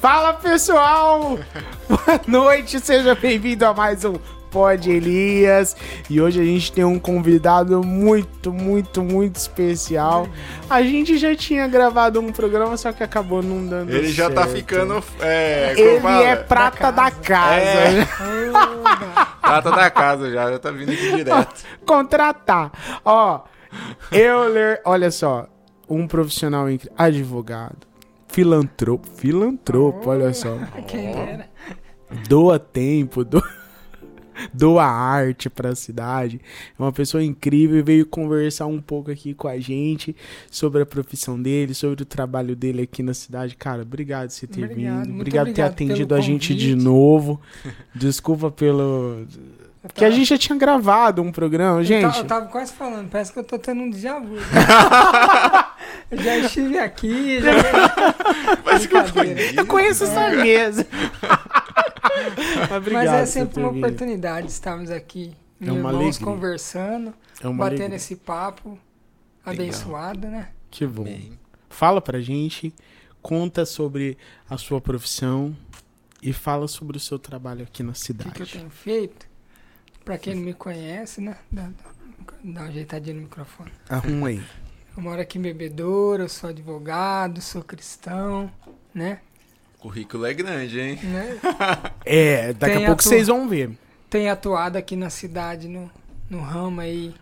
Fala pessoal! Boa noite, seja bem-vindo a mais um Pod Elias. E hoje a gente tem um convidado muito, muito, muito especial. A gente já tinha gravado um programa, só que acabou não dando Ele já tá certo. ficando. É, Ele fala? é prata da casa. É. Prata da casa já, já tá vindo aqui direto. Contratar. Ó, Euler, olha só, um profissional incrível, advogado, filantropo, filantropo, olha só. Quem era? doa tempo, doa, doa arte pra cidade. É uma pessoa incrível e veio conversar um pouco aqui com a gente sobre a profissão dele, sobre o trabalho dele aqui na cidade. Cara, obrigado por você ter Obrigado, vindo. Obrigado por ter atendido a gente de novo. Desculpa pelo. Porque a gente já tinha gravado um programa, Eu, gente. ta- eu tava quase falando, parece que eu tô tendo um déjà vu. Eu já estive aqui, já... Mas que eu Brincadeira. Eu conheço essa mesa. Mas, obrigado Mas é sempre uma oportunidade estarmos aqui, É meus uma irmãos alegria. conversando, É uma batendo alegria. esse papo abençoado, né? Que bom. Bem, Fala pra gente, conta sobre a sua profissão e fala sobre o seu trabalho aqui na O que, cidade. que eu tenho feito? Pra quem não me conhece, né? Dá, dá- dá uma ajeitadinha no microfone. Arruma aí. Eu moro aqui em Bebedouro, eu sou advogado, sou cristão, né? o currículo é grande, hein? né? É, daqui Tem a pouco vocês vão ver. Tenho atuado aqui na cidade no, no ramo aí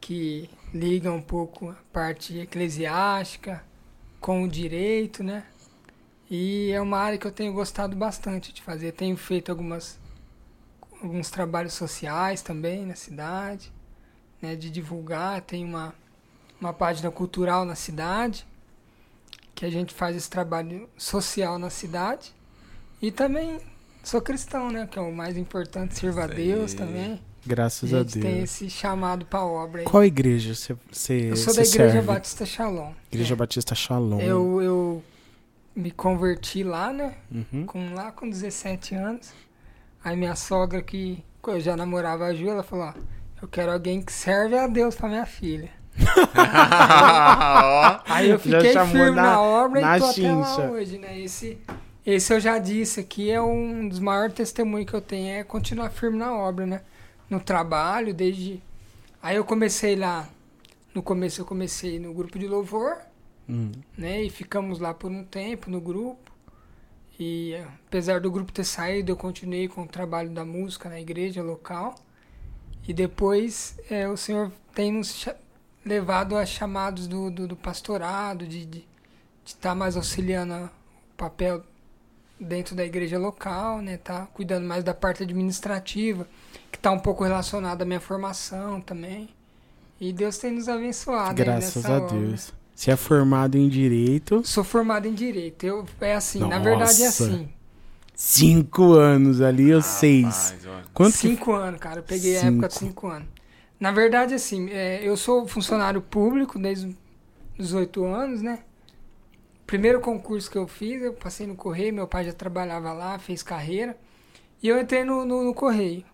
que liga um pouco a parte eclesiástica com o direito, né? E é uma área que eu tenho gostado bastante de fazer. Tenho feito algumas alguns trabalhos sociais também na cidade, né, de divulgar. Tem uma uma página cultural na cidade que a gente faz esse trabalho social na cidade. E também sou cristão, né, que é o mais importante, sirva a Deus também. Graças a a gente tem Deus. esse chamado para obra aí. Qual igreja você, você, Eu sou da Igreja serve? Batista Shalom. Igreja É. Batista Shalom. Eu, eu me converti lá, né? Uhum. Com, lá com 17 anos. Aí minha sogra, que eu já namorava a Ju, ela falou: Ó, eu quero alguém que serve a Deus pra minha filha. Aí eu fiquei firme na- na, obra na e tô até lá hoje, né? Esse, esse eu já disse aqui, é um dos maiores testemunhos que eu tenho, é continuar firme na obra, né? No trabalho, desde... Aí eu comecei lá, no começo eu comecei no grupo de louvor, Hum. né? E ficamos lá por um tempo no grupo. E apesar do grupo ter saído, eu continuei com o trabalho da música na igreja local. E depois eh, o Senhor tem nos levado a chamados do, do, do pastorado, de estar de, estar mais auxiliando o papel dentro da igreja local, né? Tá cuidando mais da parte administrativa, que está um pouco relacionada à minha formação também. E Deus tem nos abençoado. Graças nessa a obra. Deus. Você é formado em Direito. Sou formado em Direito. Eu, é assim, na Nossa. verdade é assim. Cinco anos ali, ou seis. Quanto que... cinco anos, cara. Eu peguei a época de Cinco. cinco anos. Na verdade, assim, é, eu sou funcionário público desde os oito anos, né? Primeiro concurso que eu fiz, eu passei no Correio, meu pai já trabalhava lá, fez carreira. E eu entrei no, no, no Correio.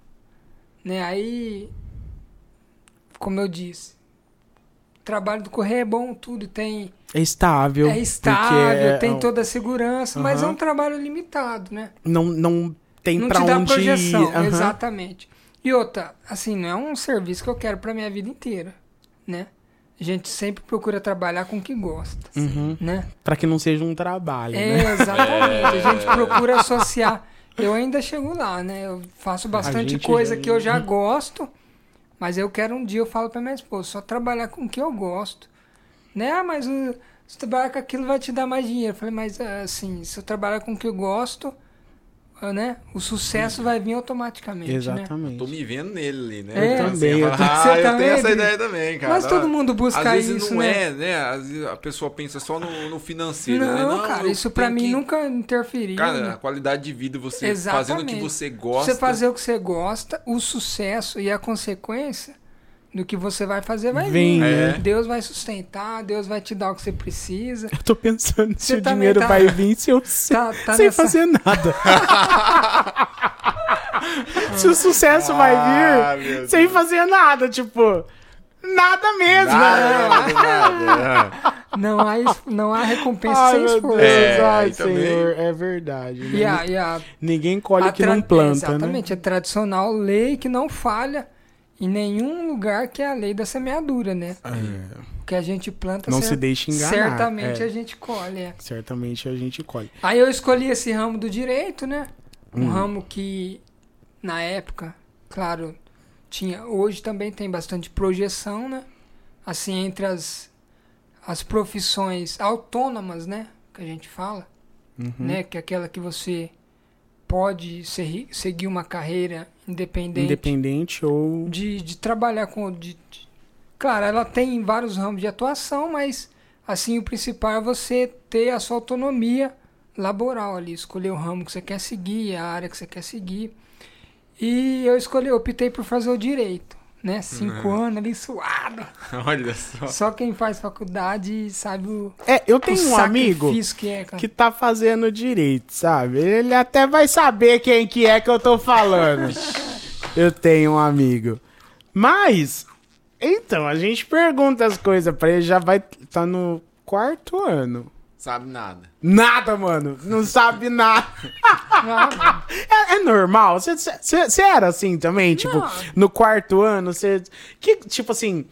Né? Aí, como eu disse, o trabalho do Correio é bom, tudo tem É estável. É estável, é- tem toda a segurança, mas é um trabalho limitado, né? Não, não tem não pra te dá onde projeção, ir. Aham. exatamente. E outra, assim, não é um serviço que eu quero pra minha vida inteira, né? A gente sempre procura trabalhar com o que gosta, Uhum. né? Pra que não seja um trabalho, É, né? exatamente. A gente procura associar. Eu ainda chego lá, né? Eu faço bastante coisa já- que eu já gosto, mas eu quero um dia, eu falo pra minha esposa, só trabalhar com o que eu gosto. Né? Ah, mas o, se trabalhar com aquilo vai te dar mais dinheiro. Eu falei, mas assim, se eu trabalhar com o que eu gosto, ah, né? O sucesso vai vir automaticamente, né? Exatamente. Tô me vendo nele ali, né? É. Então, Eu também, eu falo, tô- ah, eu também, tenho essa ideia também, cara. Mas todo mundo busca Às vezes isso, não né? é, né? Às vezes a pessoa pensa só no, no financeiro, né? Não, cara, eu isso pra mim que- nunca interferiu. Cara, né? a qualidade de vida, você Exatamente. fazendo o que você gosta. Você fazer o que você gosta, o sucesso e a consequência do que você vai fazer vai Vem, vir. né? Deus vai sustentar, Deus vai te dar o que você precisa. Eu tô pensando se Você o também dinheiro tá- vai vir se eu se- Tá- tá sem nessa- fazer nada. se o sucesso vai Ah, vir meu sem fazer nada, tipo, nada mesmo. Nada, né? nada, nada. Não há, não há recompensa Ai, sem esforço. É, ai, senhor, é verdade. né? A, e a, Ninguém colhe a o que não planta, né? Exatamente, a tradicional lei que não falha em nenhum lugar que é a lei da semeadura, né? É, O que a gente planta, Não se deixe enganar, certamente é. a gente colhe. é. certamente a gente colhe. Aí eu escolhi esse ramo do direito, né? Um Hum. ramo que, na época, claro, tinha. Hoje também tem bastante projeção, né? Assim, entre as, as profissões autônomas, né? Que a gente fala, Uhum. né? Que é aquela que você pode ser- seguir uma carreira independente, Independente ou. de, de trabalhar com. De, de- Claro, ela tem vários ramos de atuação, mas assim o principal é você ter a sua autonomia laboral ali, escolher o ramo que você quer seguir, a área que você quer seguir. E eu escolhi, eu optei por fazer o direito, né? Cinco anos ali suado. Olha só. Só quem faz faculdade sabe o, É, eu tenho um amigo que é, que tá fazendo direito, sabe? Ele até vai saber quem que é que eu tô falando. eu tenho um amigo. Mas, então, a gente pergunta as coisas pra ele, já vai tá no quarto ano. Sabe nada. Nada, mano. Não sabe nada. É, é normal? Você era assim também? Tipo, Não. no quarto ano, você. Que, tipo assim.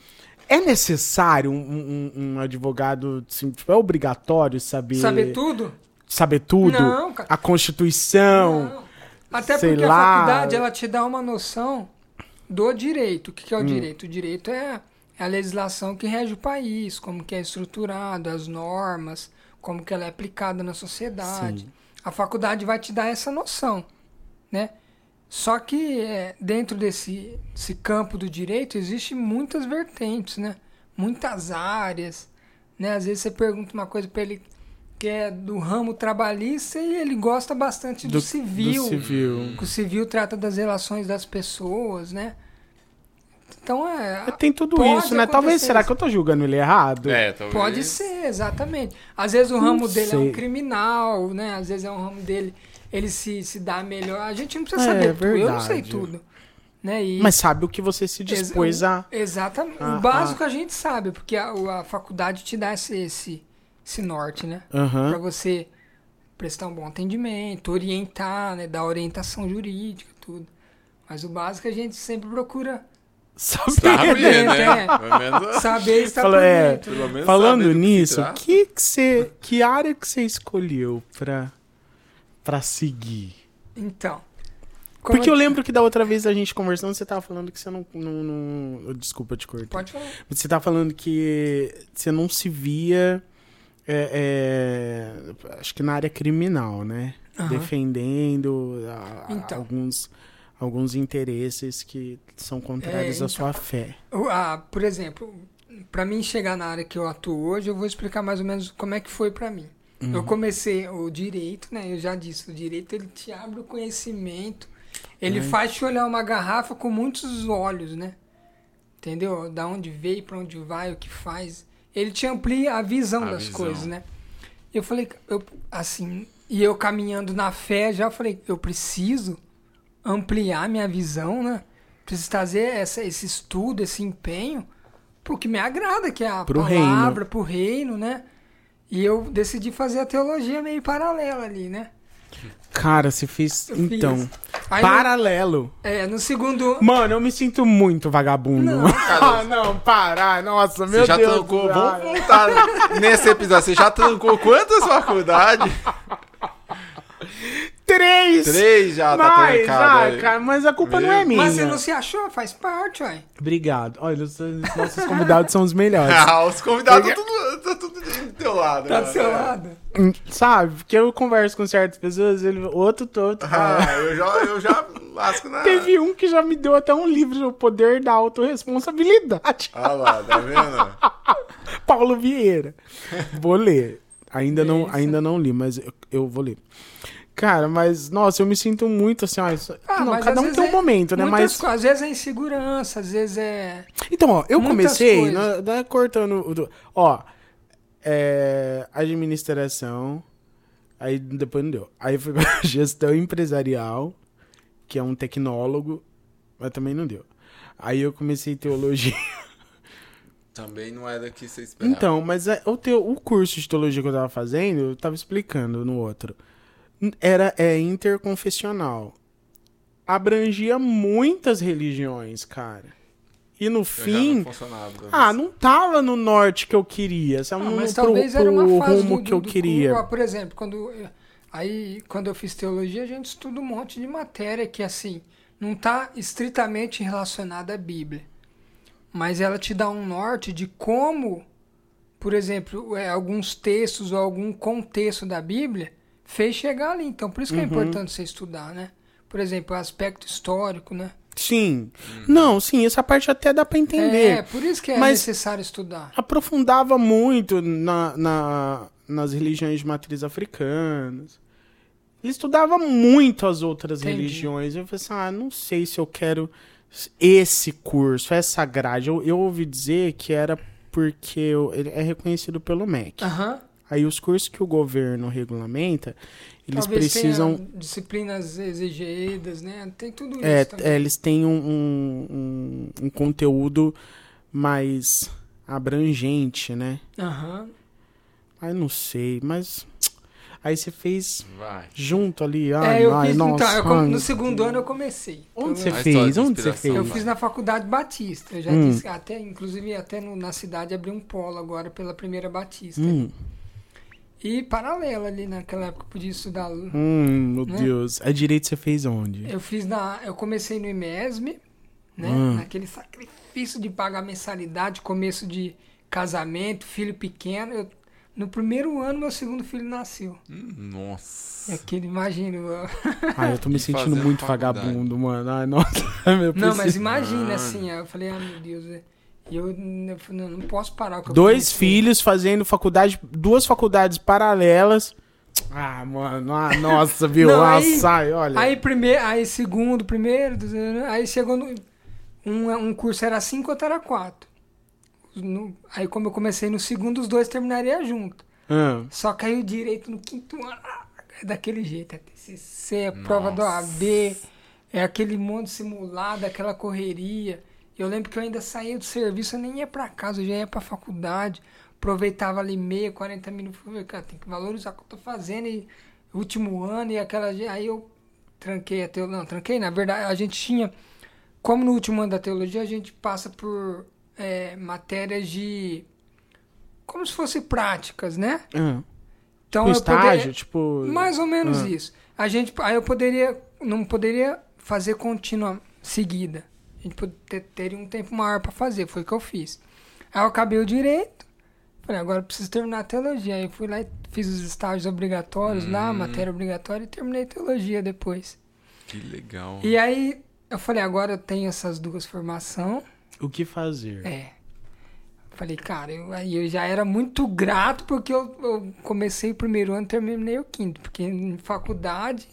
É necessário um, um- um advogado, assim, tipo, é obrigatório saber. saber tudo? Saber tudo? Não, cara. A Constituição? Não. Até sei porque lá. a faculdade ela te dá uma noção do direito. O que, que é o direito? O direito é, é a legislação que rege o país, como que é estruturado, as normas, como que ela é aplicada na sociedade. Sim. A faculdade vai te dar essa noção, né? Só que é, dentro desse, desse campo do direito existe muitas vertentes, né? Muitas áreas, né? Às vezes você pergunta uma coisa para ele que é do ramo trabalhista e ele gosta bastante do, civil. Do civil. que o civil trata das relações das pessoas, né? Então é. É, Tem tudo isso, né? Talvez, será que eu tô julgando ele errado? É, talvez. Pode ser, exatamente. Às vezes o ramo dele é sei. um criminal, né? Às vezes é um ramo dele, ele se, se dá melhor. A gente não precisa É, saber tudo. Eu não sei tudo. Né? E Mas sabe o que você se dispôs a. Exatamente. a- o básico a gente sabe, porque a, a faculdade te dá esse, esse, esse norte, né? Aham. Pra você prestar um bom atendimento, orientar, né? Dar orientação jurídica, tudo. Mas o básico a gente sempre procura Saber, Sabe, né? né? É. Pelo menos, saber estar por é. dentro. pelo menos Falando saber nisso, que que você, que área que você escolheu pra, pra seguir? Então. como Porque eu lembro que da outra vez a gente conversando, você tava falando que você não. não, não- Desculpa te cortar. Pode falar. Você tava falando que você não se via. é, é, acho que na área criminal, né? Defendendo a- a- Então. alguns, alguns interesses que são contrários É, à sua fé. Ah, por exemplo, para mim chegar na área que eu atuo hoje, eu vou explicar mais ou menos como é que foi para mim. Uhum. Eu comecei o direito, né? Eu já disse, o direito ele te abre o conhecimento, ele Uhum. faz te olhar uma garrafa com muitos olhos, né? Entendeu? Da onde veio, para onde vai, o que faz. Ele te amplia a visão A das visão. coisas, né? Eu falei, eu, assim, e eu caminhando na fé, já falei, eu preciso ampliar minha visão, né? Preciso trazer essa, esse estudo, esse empenho pro que me agrada, que é a Pro palavra, pro reino, né? E eu decidi fazer a teologia meio paralela ali, né? Cara, você fez. Eu então. fiz. Aí Paralelo. No, é, no segundo. Mano, eu me sinto muito vagabundo. Não, ah, não, para. Nossa, meu Você já Deus. trancou, vamos voltar nesse episódio. Você já trancou quantas faculdades? Três! Três já tá Mas, trancado. ah, cara, mas a culpa não é minha. Mas você não se achou? Faz parte, ué. Obrigado. Olha, os os nossos convidados são os melhores. Ah, os convidados estão tudo, tá tudo do teu lado. Tá né? do seu lado. Sabe? Porque eu converso com certas pessoas, ele, outro todo. Ah, eu já, eu já lasco na. Teve um que já me deu até um livro, O Poder da Autoresponsabilidade. Ah lá, tá vendo? Paulo Vieira. Vou ler. Ainda não, ainda não li, mas eu, eu vou ler. Cara, mas, nossa, eu me sinto muito assim, ó, isso- Ah, não, mas cada um tem um é momento, né? Muitas Mas, coisas. Às vezes é insegurança, às vezes é. então, ó, eu muitas comecei, coisas. não, não é cortando, ó, é, administração, aí depois não deu. Aí fui pra gestão empresarial, que é um tecnólogo, mas também não deu. Aí eu comecei teologia. Também não era que você esperava. Então, mas é, o, teu, o curso de teologia que eu tava fazendo, eu tava explicando no outro. Era é, interconfessional. Abrangia muitas religiões, cara. E no Eu já fim. não Ah, não tava no norte que eu queria. Sabe? Ah, não mas pro, talvez pro era uma fase rumo do, que eu do- do queria. curso. Ah, Por exemplo, quando aí quando eu fiz teologia, a gente estuda um monte de matéria que assim não está estritamente relacionada à Bíblia, mas ela te dá um norte de como, por exemplo, é, alguns textos ou algum contexto da Bíblia fez chegar ali. Então, por isso que é Uhum. importante você estudar, né? Por exemplo, o aspecto histórico, né? Sim. Não, sim, essa parte até dá pra entender. É, por isso que é Mas- necessário estudar. aprofundava muito na, na- nas religiões de matriz africanas. Ele estudava muito as outras Entendi. religiões. Eu falei assim, ah, não sei se eu quero esse curso, essa grade. Eu, eu ouvi dizer que era porque eu- ele é reconhecido pelo MEC. Aham. Aí os cursos que o governo regulamenta, eles Talvez precisam... tenha disciplinas exigidas, né? Tem tudo isso É, também. é, eles têm um, um, um- conteúdo mais abrangente, né? Aham. Aí não sei, mas. Aí você fez Vai. junto ali. Ai, É, eu ai, fiz, nossa. então, eu com- no segundo ano eu comecei. Onde eu, você fez? Onde você fez? eu fiz na Faculdade Batista. Eu já Hum. disse, até, inclusive até no- na cidade abri um polo agora pela primeira Batista. Hum, E paralelo ali naquela época eu podia estudar. hum, meu Né? Deus. A direito você fez onde? Eu fiz na. Eu comecei no IMESB, né? Hum. Naquele sacrifício de pagar mensalidade, começo de casamento, filho pequeno. Eu- no primeiro ano, meu segundo filho nasceu. Nossa. É aquele, imagina. eu- Ai, eu tô me E sentindo muito faculdade. vagabundo, mano. Ai, nossa. Eu Não, mas imagina Mano. assim. Eu falei, ah, meu Deus. é- E eu, eu não, não posso parar o que eu Dois filhos fazendo faculdade, duas faculdades paralelas. Ah, mano, ah, nossa, viu? Não, ah, aí- sai, olha. Aí primeiro, aí segundo, primeiro, aí chegou no. Um, um curso era cinco, outro era quatro. No- aí como eu comecei no segundo, os dois terminariam junto. Ah, Só caiu direito no quinto ano. É daquele jeito. É TCC, é prova do. AB, é aquele monte simulado, aquela correria. Eu lembro que eu ainda saía do serviço, eu nem ia pra casa, eu já ia pra faculdade. Aproveitava ali meia, 40 minutos. Falei, cara, tem que valorizar o que eu tô fazendo. E último ano e aquela. Aí eu tranquei a teologia. Não, tranquei, na verdade, a gente tinha. Como no último ano da teologia, a gente passa por é, matérias de. Como se fossem práticas, né? ah. Então Tipo eu estágio, poderia, tipo. mais ou menos Ah. isso. A gente, aí eu poderia, não poderia fazer contínua seguida. A gente pod- ter- teria um tempo maior para fazer, foi o que eu fiz. Aí eu acabei o direito, falei, agora eu preciso terminar a teologia. Aí eu fui lá e fiz os estágios obrigatórios lá, Hum. matéria obrigatória, e terminei teologia depois. Que legal. E aí eu falei, agora eu tenho essas duas formações. O que fazer? É. Falei, cara, eu, aí eu já era muito grato porque eu, eu comecei o primeiro ano e terminei o quinto. Porque em faculdade,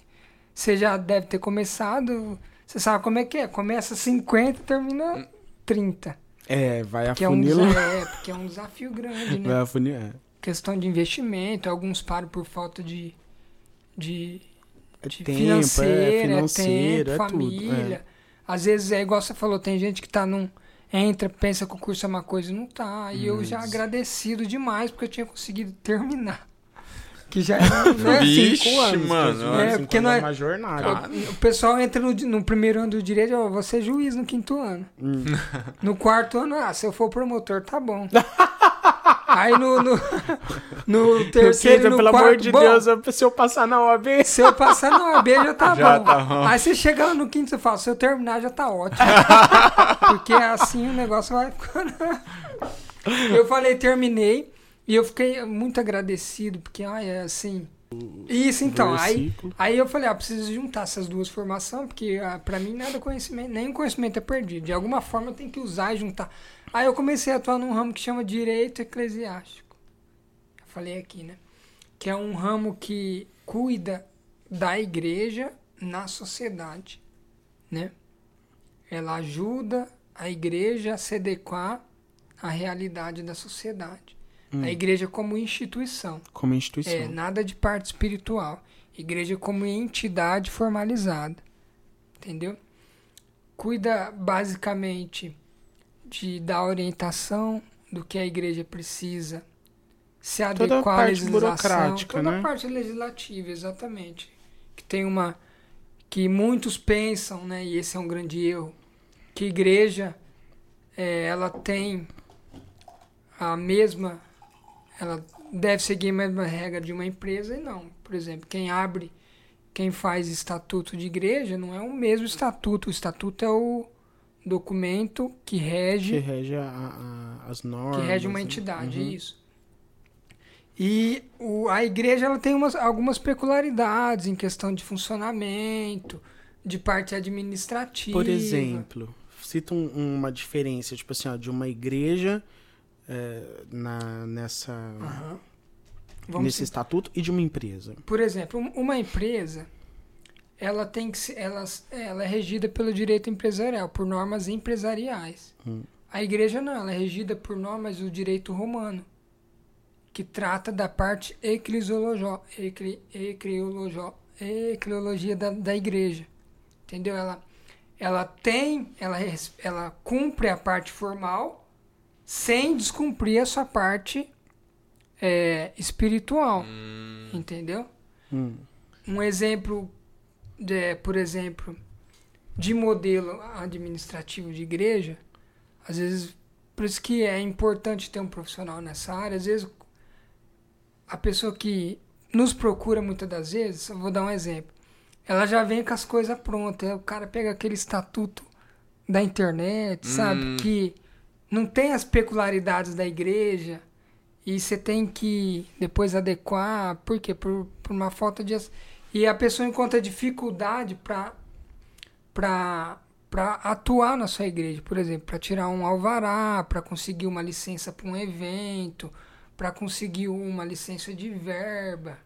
você já deve ter começado, você sabe como é que é. Começa 50 e termina 30. É, vai Que é, um, afunilando. desa- é, porque é um desafio grande, né? Vai afunilando. Questão de investimento, alguns param por falta de, de É de tempo, financeira, é é financeiro, tempo, é tudo. família. Às vezes é igual você falou, tem gente que tá num. Entra, pensa que o curso é uma coisa e não tá. E eu já agradecido demais porque eu tinha conseguido terminar. Que já era, né? Vixe, Cinco anos, mano, cinco é, anos porque não é- uma jornada. Cara. O pessoal entra no, no primeiro ano do direito, ó, você é juiz no quinto ano. Hum. No quarto ano, ah, se eu for promotor, tá bom. Aí no, no, no terceiro Terceiro, e no pelo quarto, amor de bom, Deus, se eu passar na OAB. Se eu passar na OAB já tá Já bom. tá bom. Aí você chega lá no quinto e fala, se eu terminar já tá ótimo. Porque assim o negócio vai ficando. eu falei, terminei. E eu fiquei muito agradecido, porque, ai, é assim. Isso então, aí, Versículo. aí eu falei, ah, preciso juntar essas duas formações, porque ah, pra mim nada conhecimento, nenhum conhecimento é perdido. De alguma forma eu tenho que usar e juntar. Aí eu comecei a atuar num ramo que chama Direito Eclesiástico. Eu falei aqui, né? Que é um ramo que cuida da igreja na sociedade, né? Ela ajuda a igreja a se adequar à realidade da sociedade. A igreja como instituição. Como instituição. É, nada de parte espiritual. Igreja como entidade formalizada. Entendeu? Cuida basicamente de dar orientação, do que a igreja precisa se Toda a adequar à parte legislação, burocrática, toda né? a parte legislativa, exatamente. Que tem uma que muitos pensam, né, e esse é um grande erro, que a igreja é, ela tem a mesma ela deve seguir a mesma regra de uma empresa e não. Por exemplo, quem abre, quem faz estatuto de igreja não é o mesmo estatuto. O estatuto é o documento que Que rege rege a- a- as normas. que rege uma né? entidade, Uhum. isso. E o, a igreja ela tem umas, algumas peculiaridades em questão de funcionamento, de parte administrativa. Por exemplo, cita um- uma diferença, tipo assim, ó, de uma igreja é, na, nessa. Vamos nesse citar. estatuto e de uma empresa. Por exemplo, um- uma empresa, ela tem que ser, ela, ela é regida pelo direito empresarial, por normas empresariais. Hum. A igreja não, ela é regida por normas do direito romano, que trata da parte eclesiologia, ecli, ecleologia, da, da igreja. Entendeu? Ela, ela tem, ela, ela cumpre a parte formal sem descumprir a sua parte é, espiritual. Entendeu? Hum. Um exemplo, de, por exemplo, de modelo administrativo de igreja, às vezes, por isso que é importante ter um profissional nessa área, às vezes a pessoa que nos procura muitas das vezes, eu vou dar um exemplo, ela já vem com as coisas prontas, o cara pega aquele estatuto da internet, sabe, Hum. que não tem as peculiaridades da igreja, e você tem que depois adequar, por quê? Por, por uma falta de. E a pessoa encontra dificuldade para para atuar na sua igreja, por exemplo, para tirar um alvará, para conseguir uma licença para um evento, para conseguir uma licença de verba,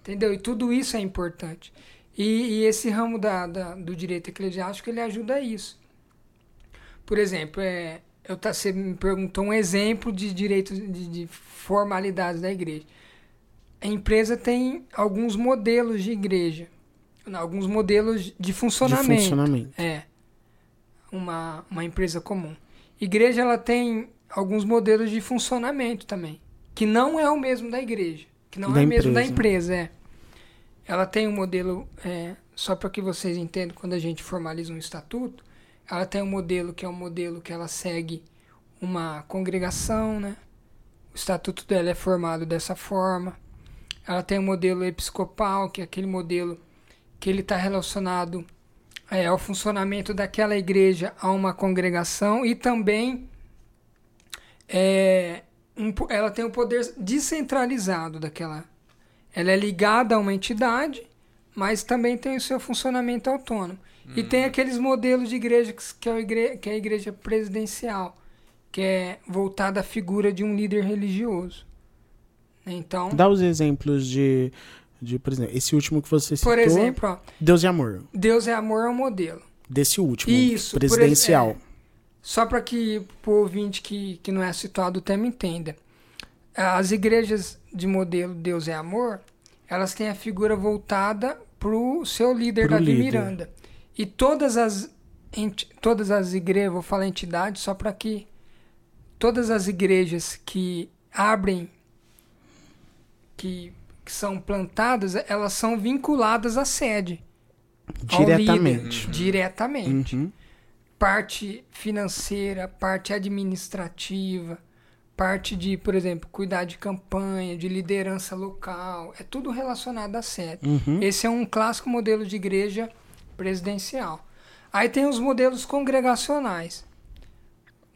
entendeu? E tudo isso é importante. E, e esse ramo da, da- do direito eclesiástico ele ajuda a isso. Por exemplo, é, eu tá, você me perguntou um exemplo de direitos de, de formalidades da igreja. A empresa tem alguns modelos de igreja, alguns modelos de funcionamento. De funcionamento. É. Uma, uma empresa comum. Igreja ela tem alguns modelos de funcionamento também, que não é o mesmo da igreja, que não Da é o mesmo da empresa. é. Ela tem um modelo, é, só para que vocês entendam, quando a gente formaliza um estatuto, ela tem um modelo que é um modelo que ela segue uma congregação, né? O estatuto dela é formado dessa forma. Ela tem um modelo episcopal, que é aquele modelo que ele está relacionado é, ao funcionamento daquela igreja a uma congregação e também é, um ela tem o poder descentralizado daquela. Ela é ligada a uma entidade, mas também tem o seu funcionamento autônomo. E tem aqueles modelos de igreja que, que é, que é a igreja presidencial, que é voltada à figura de um líder religioso. Então, Dá os exemplos de, de, por exemplo, esse último que você citou. por exemplo, ó, Deus e Amor. Deus é amor é um modelo. Desse último. Isso, Presidencial. ex- Só para que o ouvinte que, que não é situado o tema entenda. As igrejas de modelo Deus é Amor, elas têm a figura voltada para o seu líder, Pro Davi líder. Miranda. E todas as, todas as igrejas, vou falar entidade só para que todas as igrejas que abrem, que, que são plantadas, elas são vinculadas à sede. ao líder, Diretamente. Diretamente Uhum. parte financeira, parte administrativa, parte de, por exemplo, cuidar de campanha, de liderança local, é tudo relacionado à sede. Uhum. Esse é um clássico modelo de igreja presidencial. Aí tem os modelos congregacionais.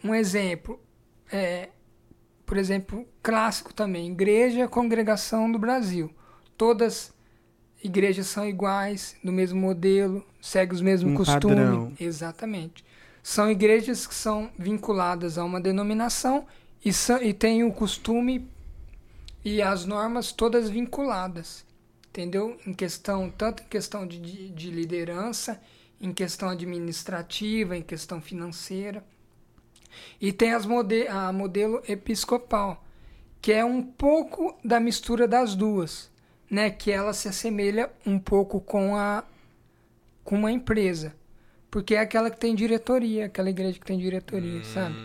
Um exemplo, é, por exemplo, clássico também, igreja congregação do Brasil. Todas igrejas são iguais, do mesmo modelo, seguem os mesmos Um costumes. padrão. Exatamente. São igrejas que são vinculadas a uma denominação e, são, e têm o costume e as normas todas vinculadas. Entendeu? Em questão, tanto em questão de, de, de liderança, em questão administrativa, em questão financeira. E tem as mode a modelo episcopal, que é um pouco da mistura das duas, né? Que ela se assemelha um pouco com a com uma empresa, porque é aquela que tem diretoria, aquela igreja que tem diretoria, sabe?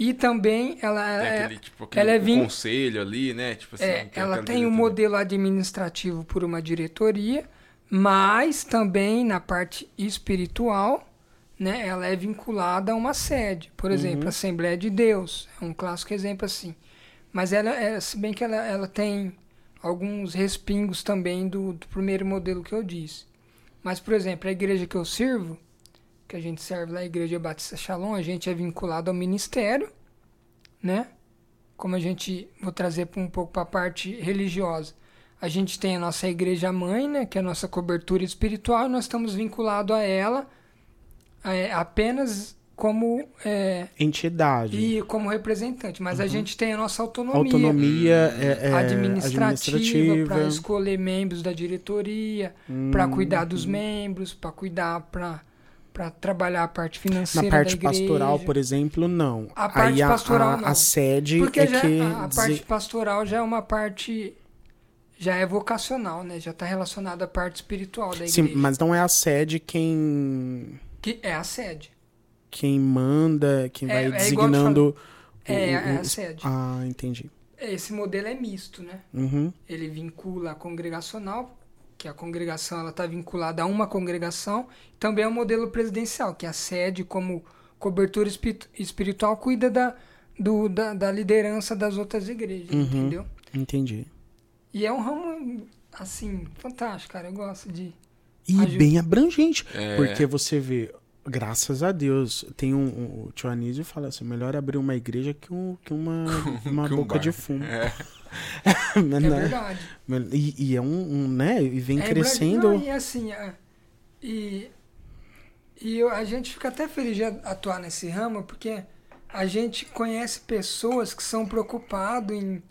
E também ela Tem é, aquele, tipo, aquele ela é vin- conselho ali, né? Tipo assim, é, ela tem um modelo administrativo por uma diretoria, mas também na parte espiritual, né, ela é vinculada a uma sede. Por exemplo, a Assembleia de Deus, é um clássico exemplo assim. Mas ela, é, se bem que ela, ela tem alguns respingos também do, do primeiro modelo que eu disse. Mas, por exemplo, a igreja que eu sirvo, que a gente serve lá, a Igreja Batista Shalom, a gente é vinculado ao ministério, né? Como a gente, vou trazer um pouco para a parte religiosa. A gente tem a nossa igreja mãe, né, que é a nossa cobertura espiritual, nós estamos vinculados a ela é, apenas como é, Entidade. e como representante, mas a gente tem a nossa autonomia, Autonomia é, é, administrativa para escolher membros da diretoria, para cuidar dos membros, para cuidar para para trabalhar a parte financeira Na parte pastoral, por exemplo, não. A parte Aí a, pastoral, a, não. a sede Porque é já, que a, a parte pastoral já é uma parte já é vocacional, né? Já está relacionada à parte espiritual da igreja, Sim, mas não é a sede quem que é a sede. quem manda, quem É- vai é designando. o- É, é a sede. Ah, entendi. Esse modelo é misto, né? Uhum. ele vincula a congregacional, que a congregação ela está vinculada a uma congregação, também é o modelo presidencial, que a sede como cobertura espi- espiritual cuida da, do, da, da liderança das outras igrejas, Uhum. entendeu? Entendi. E é um ramo, assim, fantástico, cara, eu gosto de... E Ajuda. bem abrangente. É. Porque você vê, graças a Deus, tem um. um o tio Anísio fala assim: melhor abrir uma igreja que, um, que uma, uma que um boca bar. de fumo. É. É Né? verdade. E, e é um, um, né? E vem É crescendo. Não, e assim, é, e, e eu- a gente fica até feliz de atuar nesse ramo, porque a gente conhece pessoas que são preocupadas em,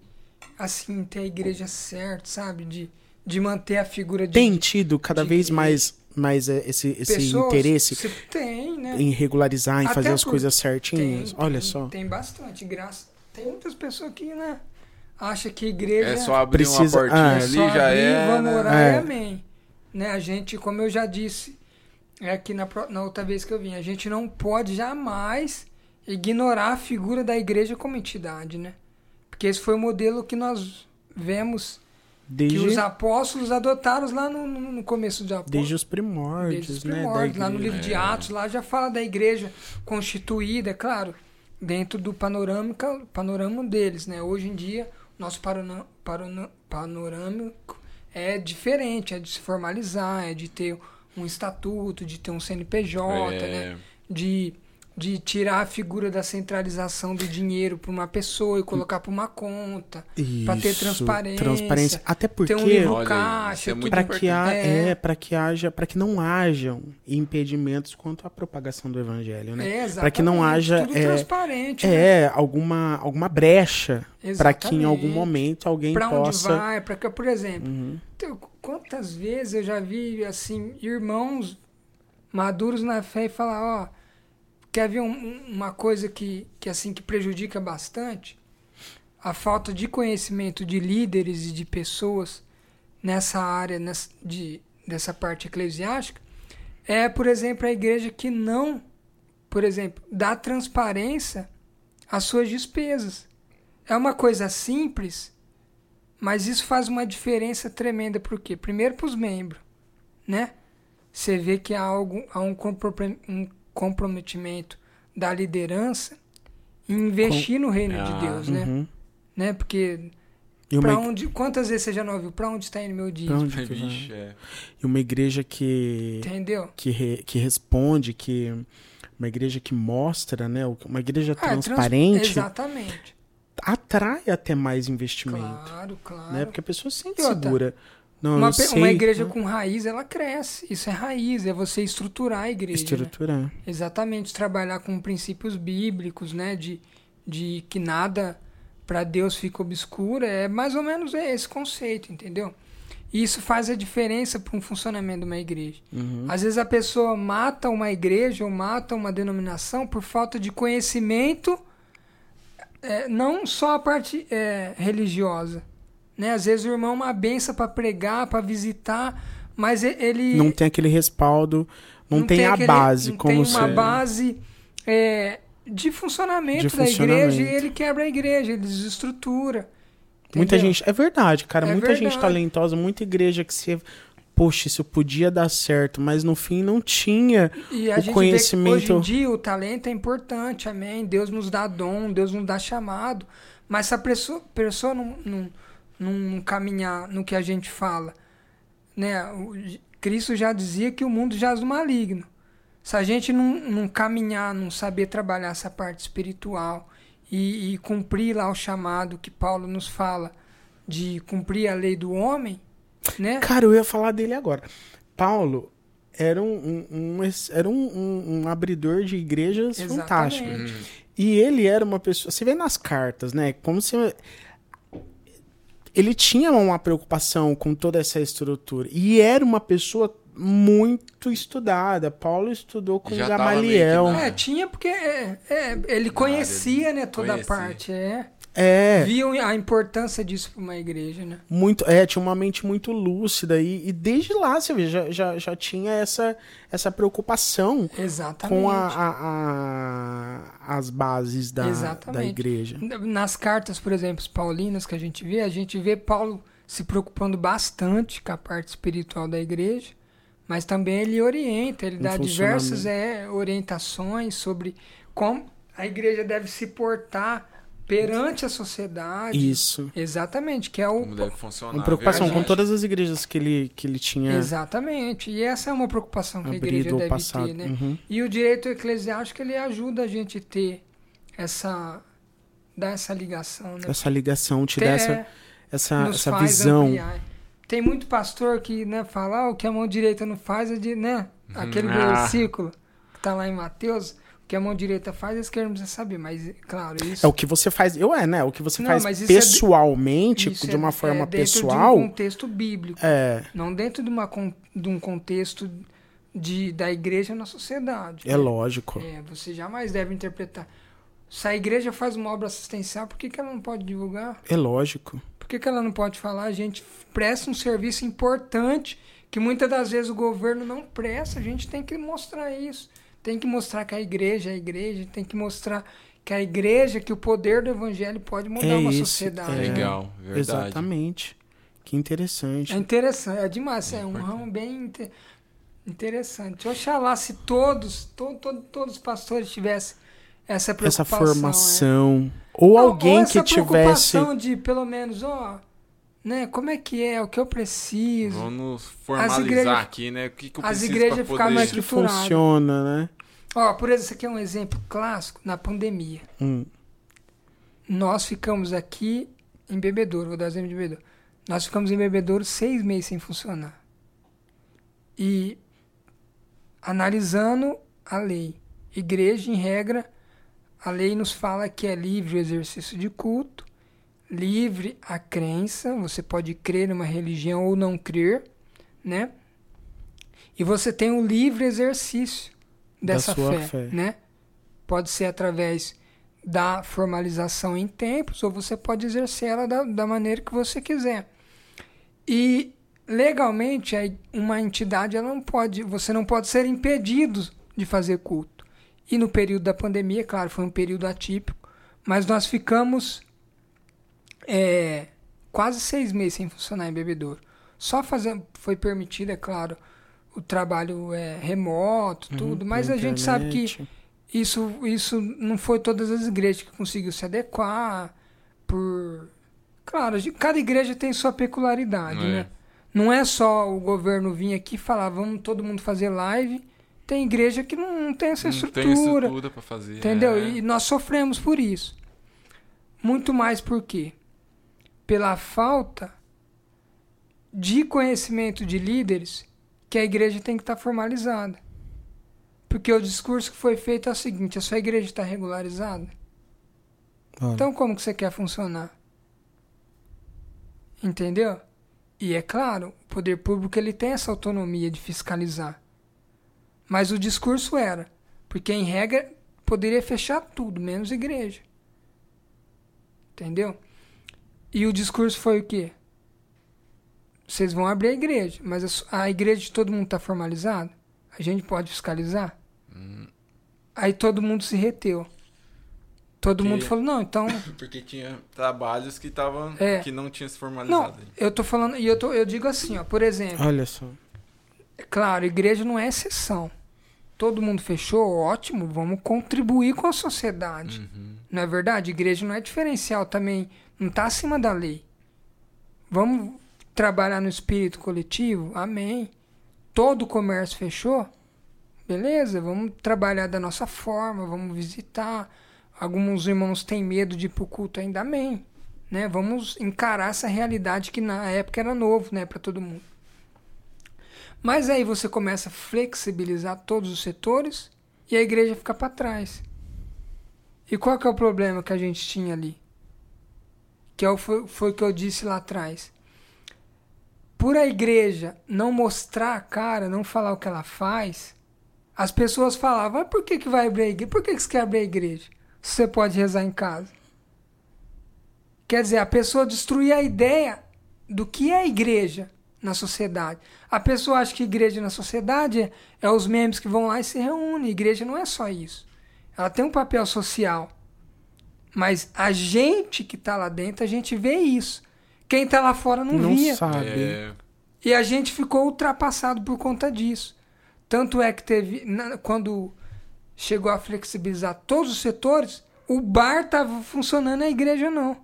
assim, ter a igreja certa, sabe? De, de manter a figura de Tem tido cada de vez igreja. mais, mais é, esse, esse pessoas. interesse tem, né? em regularizar, em Até fazer as coisas certinhas. Tem, Olha tem- só. Tem bastante graça. Tem muitas pessoas que, né? Acham que igreja É só abrir uma Precisa- portinha ah, é ali, só já abrir, é. Vamos né? orar É. e amém. Né, a gente, como eu já disse é aqui na, na outra vez que eu vim, a gente não pode jamais ignorar a figura da igreja como entidade, né? Porque esse foi o modelo que nós vemos que Desde, os apóstolos adotaram lá no, no- começo dos apóstolos. desde os primórdios, Desde os né? primórdios, lá no livro de Atos, lá já fala da igreja constituída, é claro, dentro do panorâmica, panorama deles, né? Hoje em dia, nosso parona- panorâmico é diferente, é de se formalizar, é de ter um estatuto, de ter um CNPJ, É. né? De, de tirar a figura da centralização do dinheiro para uma pessoa e colocar para uma conta, para ter transparência, transparência. Até porque ter um livro Olha caixa, é para que há, É. é, para que haja, para que não hajam impedimentos quanto à propagação do evangelho, né? É, Para que não exatamente, haja, tudo é, transparente, né? É, alguma alguma brecha para que em algum momento alguém Pra onde possa vai, para que, por exemplo, Uhum. quantas vezes eu já vi assim irmãos maduros na fé e falar, ó, quer ver um- um- uma coisa que, que assim que prejudica bastante a falta de conhecimento de líderes e de pessoas nessa área nessa, de, dessa parte eclesiástica é, por exemplo, a igreja que não, por exemplo, dá transparência às suas despesas. É uma coisa simples, mas isso faz uma diferença tremenda. Por quê? Primeiro para os membros, né? Você vê que há, algo, há um, um comprometimento da liderança em investir no reino Ah, de Deus, né? Uhum. né? Porque E uma, onde, quantas vezes você já não ouviu? Para onde está indo meu dízimo? onde? Vixe, é. E uma igreja que Entendeu? que, re- que responde, que uma igreja que mostra, né, uma igreja Ah, é trans- transparente Exatamente. atrai até mais investimento, Claro, claro. né? Porque a pessoa se sente E outra, segura. Não, uma, sei, uma igreja né? com raiz, ela cresce. Isso é raiz, é você estruturar a igreja. né? estruturar. Exatamente, trabalhar com princípios bíblicos, né? De, de que nada para Deus fica obscuro. É mais ou menos esse conceito, entendeu? E isso faz a diferença para um funcionamento de uma igreja. Uhum. Às vezes a pessoa mata uma igreja ou mata uma denominação por falta de conhecimento, é, não só a parte é, religiosa. Né? Às vezes o irmão é uma benção para pregar, para visitar, mas ele Não tem aquele respaldo, não, tem, a aquele- base, não como tem uma se- base é, de funcionamento De da funcionamento. igreja e ele quebra a igreja, ele desestrutura. Muita entendeu? gente. É verdade, cara. É muita gente verdade. talentosa, muita igreja que se. Poxa, isso podia dar certo, mas no fim não tinha. E a o gente conhecimento- vê que hoje em dia o talento é importante, amém. Deus nos dá dom, Deus nos dá chamado. Mas se a pessoa, pessoa não, não, não caminhar no que a gente fala, né? o- Cristo já dizia que o mundo jaz do maligno. Se a gente não, não caminhar, não saber trabalhar essa parte espiritual e, e cumprir lá o chamado que Paulo nos fala de cumprir a lei do homem, né? Cara, eu ia falar dele agora. Paulo era um, um- um era um, um- um abridor de igrejas fantástico. Exatamente. E ele era uma pessoa. Você vê nas cartas, né? Como se. Ele tinha uma preocupação com toda essa estrutura. E era uma pessoa muito estudada. Paulo estudou com Já Gamaliel. na- É, tinha porque é, é, ele conhecia, né, toda conhecia. a parte, é. É. Viam a importância disso para uma igreja, né? Muito, é, tinha uma mente muito lúcida e, e desde lá você vê, já, já, já tinha essa, essa preocupação Exatamente. com a, a- a- as bases da, Exatamente. da igreja. Nas cartas, por exemplo, paulinas que a gente vê, a gente vê Paulo se preocupando bastante com a parte espiritual da igreja, mas também ele orienta, ele No dá diversas é, orientações sobre como a igreja deve se portar perante a sociedade. Isso. Exatamente, que é o Como deve funcionar. Uma preocupação com verdade. todas as igrejas que ele, que ele tinha Exatamente. E essa é uma preocupação que a igreja deve passado. ter, né? Uhum. E o direito eclesiástico ele ajuda a gente a ter essa dar essa ligação, né? Essa ligação, te Tem- dá essa, é, essa, essa faz visão. ampliar. Tem muito pastor que, né, fala, ah, o que a mão direita não faz é de, né, aquele Ah. versículo que tá lá em Mateus, o que a mão direita faz, esquerda não precisa saber, mas claro, isso É o que você faz. Eu é, né? O que você Não, faz isso é de- pessoalmente, de é- uma é forma dentro pessoal. de um contexto bíblico. É, Não dentro de, uma, de um contexto de, da igreja na sociedade. é né? lógico. É, você jamais deve interpretar. Se a igreja faz uma obra assistencial, por que, que ela não pode divulgar? É lógico. Por que, que ela não pode falar? A gente presta um serviço importante que muitas das vezes o governo não presta. A gente tem que mostrar isso. Tem que mostrar que a igreja é a igreja. Tem que mostrar que a igreja, que o poder do evangelho pode mudar É uma esse, sociedade. é. Legal, verdade. Exatamente. Que interessante. É interessante, é demais, é um ramo bem inte- interessante. Oxalá se todos, to, to- todos os pastores tivessem essa Essa preocupação. formação. é. Ou Não, alguém ou que essa tivesse. preocupação de, pelo menos, ó, né, como é que é, o que eu preciso. Vamos formalizar igrejas- aqui, né? O que, que eu as preciso igrejas pra poder... mais que funciona, né? Ó, por exemplo, isso aqui é um exemplo clássico na pandemia. Hum. Nós ficamos aqui em Bebedouro, vou dar exemplo de Bebedouro. Nós ficamos em Bebedouro seis meses sem funcionar. E analisando a lei, igreja, em regra, a lei nos fala que é livre o exercício de culto, livre a crença, você pode crer numa religião ou não crer, né? E você tem o livre exercício dessa fé, fé. né? Pode ser através da formalização em tempos, ou você pode exercer ela da, da maneira que você quiser. E legalmente, uma entidade ela não pode, você não pode ser impedido de fazer culto. E no período da pandemia, claro, foi um período atípico, mas nós ficamos é, quase seis meses sem funcionar em bebedouro. Só fazendo, foi permitido, é claro, o trabalho é, remoto, tudo, mas Uhum, Na a gente sabe que isso, isso não foi todas as igrejas que conseguiu se adequar por claro cada igreja tem sua peculiaridade É. né não é só o governo vir aqui e falar vamos todo mundo fazer live tem igreja que não, tem essa Não tem estrutura estrutura pra fazer. entendeu é. e nós sofremos por isso muito mais por quê pela falta de conhecimento de líderes que a igreja tem que estar formalizada porque o discurso que foi feito é o seguinte: a sua igreja está regularizada? Olha, Então como que você quer funcionar? Entendeu? E é claro, o poder público ele tem essa autonomia de fiscalizar. Mas o discurso era, porque em regra poderia fechar tudo, menos igreja. Entendeu? E o discurso foi o quê? Vocês vão abrir a igreja, mas a igreja de todo mundo está formalizada? A gente pode fiscalizar? Aí todo mundo se reteu. Todo Porque- mundo falou, não, então. Porque tinha trabalhos que estavam É. que não tinha se Não, formalizado. eu tô falando, e eu, tô, eu digo assim, ó, por exemplo, Olha só. é claro, igreja não é exceção. Todo mundo fechou, ótimo, vamos contribuir com a sociedade. Uhum. Não é verdade? Igreja não é diferencial também, não está acima da lei. Vamos trabalhar no espírito coletivo? Amém. Todo o comércio fechou? Beleza, vamos trabalhar da nossa forma, vamos visitar. Alguns irmãos têm medo de ir pro culto ainda, amém. Né? Vamos encarar essa realidade que na época era novo, né, para todo mundo. Mas aí você começa a flexibilizar todos os setores e a igreja fica para trás. E qual que é o problema que a gente tinha ali? Que é o- foi, foi o que eu disse lá atrás. Por a igreja não mostrar a cara, não falar o que ela faz, as pessoas falavam, por que, que vai abrir a igreja? Por que, que você quer abrir a igreja? Se você pode rezar em casa. Quer dizer, a pessoa destruía a ideia do que é a igreja na sociedade. A pessoa acha que igreja na sociedade é, é os membros que vão lá e se reúnem. Igreja não é só isso. Ela tem um papel social. Mas a gente que está lá dentro, a gente vê isso. Quem está lá fora não, Não via. sabe. É, E a gente ficou ultrapassado por conta disso. Tanto é que teve. na- quando chegou a flexibilizar todos os setores, o bar estava funcionando, a igreja não.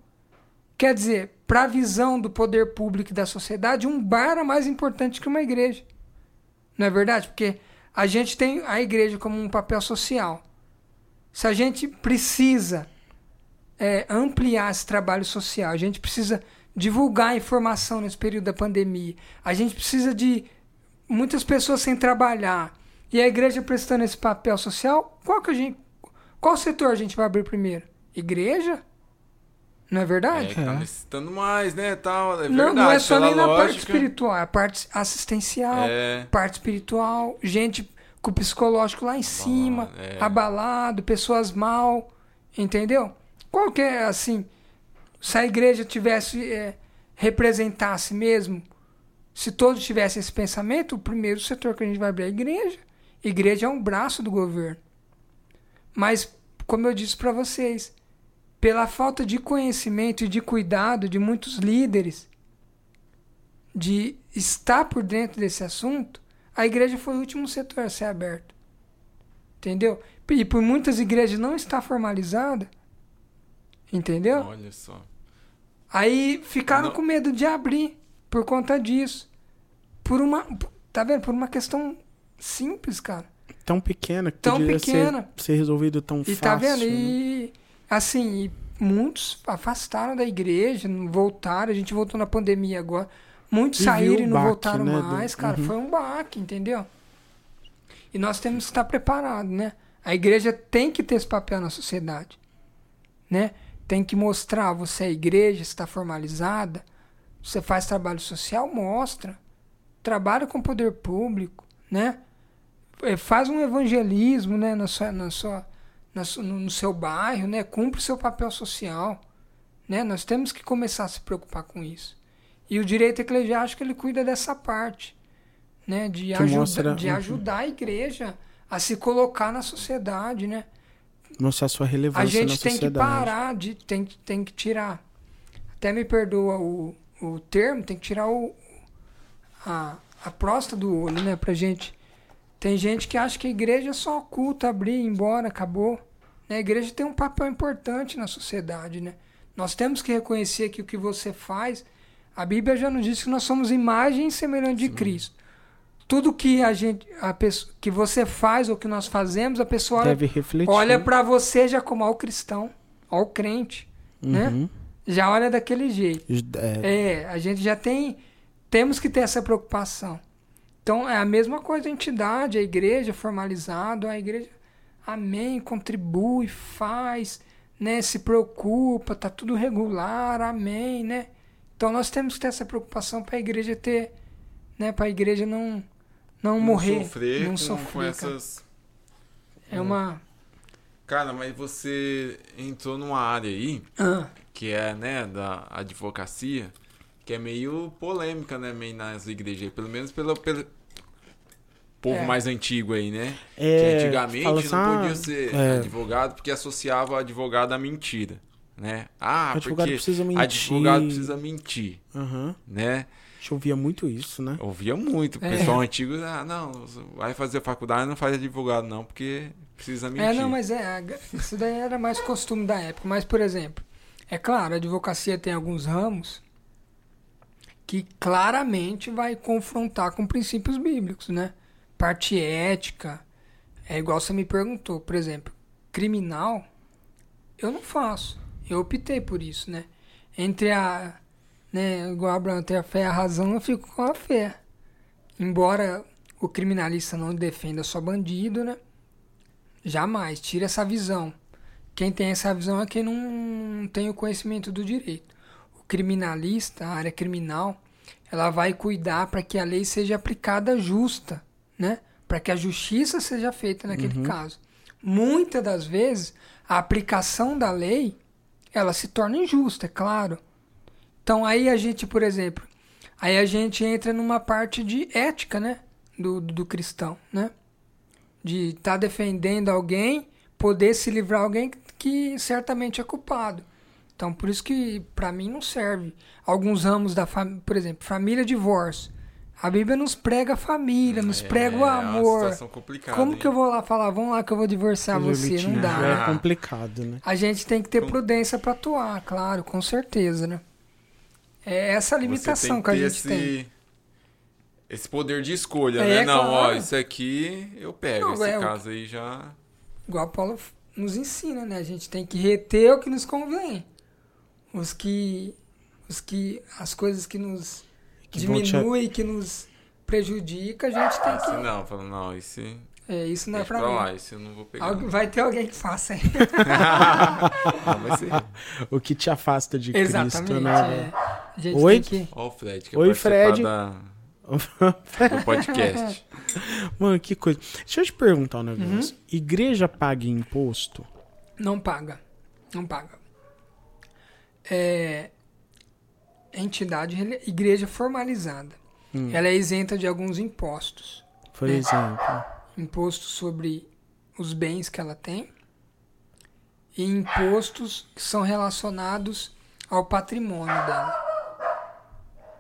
Quer dizer, para a visão do poder público e da sociedade, um bar era mais importante que uma igreja. Não é verdade? Porque a gente tem a igreja como um papel social. Se a gente precisa é, ampliar esse trabalho social, a gente precisa divulgar a informação nesse período da pandemia, a gente precisa de muitas pessoas sem trabalhar e a igreja prestando esse papel social, qual que a gente, qual setor a gente vai abrir primeiro? Igreja? Não é é, verdade? que tá necessitando mais, né, tal, é não, verdade, não é só nem na parte lógica. espiritual, é a parte assistencial, É, parte espiritual, gente com o psicológico lá em cima, é. abalado, pessoas mal, entendeu? Qual que é, assim, se a igreja tivesse, é, representasse mesmo, se todos tivessem esse pensamento, o primeiro setor que a gente vai abrir é a igreja. Igreja é um braço do governo. Mas, como eu disse para vocês, pela falta de conhecimento e de cuidado de muitos líderes, de estar por dentro desse assunto, a igreja foi o último setor a ser aberto. Entendeu? E por muitas igrejas não estar formalizada, entendeu? olha só. Aí ficaram Não. com medo de abrir por conta disso. Por uma. Tá vendo? Por uma questão simples, cara. Tão pequena que Tão pequena. Ser, ser resolvido tão E fácil. tá vendo? né? Assim, e muitos afastaram da igreja, não voltaram. A gente voltou na pandemia agora. Muitos E saíram e não baque, voltaram né, do- mais, cara. Uhum. Foi um baque, entendeu? E nós temos que estar preparados, né? A igreja tem que ter esse papel na sociedade, né? Tem que mostrar, você é igreja, está formalizada, você faz trabalho social, mostra. Trabalha com o poder público, né? Eh, Faz um evangelismo, né, na sua, na sua, no, seu bairro, né? Cumpre o seu papel social, né? Nós temos que começar a se preocupar com isso. E o direito eclesiástico ele cuida dessa parte, né? De, Que ajuda, mostra- de ajudar a igreja a se colocar na sociedade, né? Mostrar sua relevância A gente tem que sociedade. parar de. Tem, que- tem que tirar. Até me perdoa o, o termo, tem que tirar o, a, a próstata do olho, né? Pra gente. Tem gente que acha que a igreja é só culto, abrir, ir embora, acabou. Né? A igreja tem um papel importante na sociedade, né? Nós temos que reconhecer que o que você faz. A Bíblia já nos diz que nós somos imagem e semelhante de Cristo. Tudo que a gente, a pessoa, que você faz ou que nós fazemos, a pessoa olha Deve refletir. olha pra você já como ao cristão, ao crente, né? Uhum. Já olha daquele jeito. É, É, a gente já tem, temos que ter essa preocupação. Então é a mesma coisa a entidade, a igreja formalizado, a igreja, amém, contribui, faz, né? Se preocupa, tá tudo regular, amém, né? Então nós temos que ter essa preocupação para a igreja ter, né? Para a igreja não não, morrer, sofrer não com, sofrer. com essas. É uma Cara, mas você entrou numa área aí, ah, que é, né, da advocacia, que é meio polêmica, né, meio nas igrejas, pelo menos pela, pela, povo É. mais antigo aí, né? É, que antigamente fala não assim, ah, podia ser é. advogado porque associava advogado à mentira, né? Ah, advogado porque precisa mentir. advogado precisa mentir, Aham. né? A gente ouvia muito isso, né? Ouvia muito. O É. pessoal antigo, ah, não, vai fazer faculdade, não faz advogado não, porque precisa mentir. É, não, mas é, isso daí era mais costume da época. Mas, por exemplo, é claro, a advocacia tem alguns ramos que claramente vai confrontar com princípios bíblicos, né? Parte ética, é igual você me perguntou, por exemplo, criminal, eu não faço. Eu optei por isso, né? Entre a, né, igual Abraão, entre a fé e a razão, eu fico com a fé. Embora o criminalista não defenda só bandido, né? Jamais, tira essa visão. Quem tem essa visão é quem não tem o conhecimento do direito. O criminalista, a área criminal, ela vai cuidar para que a lei seja aplicada justa, né? Para que a justiça seja feita naquele caso. Muitas das vezes, a aplicação da lei, ela se torna injusta, é claro. Então aí a gente, por exemplo, aí a gente entra numa parte de ética, né? Do, do, do cristão, né? De estar tá defendendo alguém, poder se livrar alguém que certamente é culpado. Então por isso que para mim não serve. Alguns ramos da família, por exemplo, família divórcio. A Bíblia nos prega a família, nos prega o É uma amor. situação complicada, Como hein? que eu vou lá falar, vamos lá que eu vou divorciar você? Não dá, É né? complicado, né? A gente tem que ter Com- prudência para atuar, claro, com certeza, né? É essa a limitação Você que a gente esse, tem. Esse poder de escolha, É, né? Não, ó, claro. isso aqui eu pego. Não, esse é, caso aí já. Igual Paulo nos ensina, né? A gente tem que reter o que nos convém. Os que. Os que. As coisas que nos Que vão te- diminuem, que nos prejudica, a gente tem Esse que. não, falando, não, esse. É, isso não é pra pra mim. lá, esse eu não vou pegar. Algu- Vai ter alguém que faça aí. Não, vai ser. O que te afasta de Exatamente. Cristo, né? é. A gente Oi? tem que. Ó o Fred, que Oi, Oi, Fred. Da, do podcast. Mano, que coisa. Deixa eu te perguntar um Uhum. negócio. Igreja paga imposto? Não paga. Não paga. É. Entidade, igreja formalizada. Hum. Ela é isenta de alguns impostos. Por É. exemplo. Imposto sobre os bens que ela tem e impostos que são relacionados ao patrimônio dela.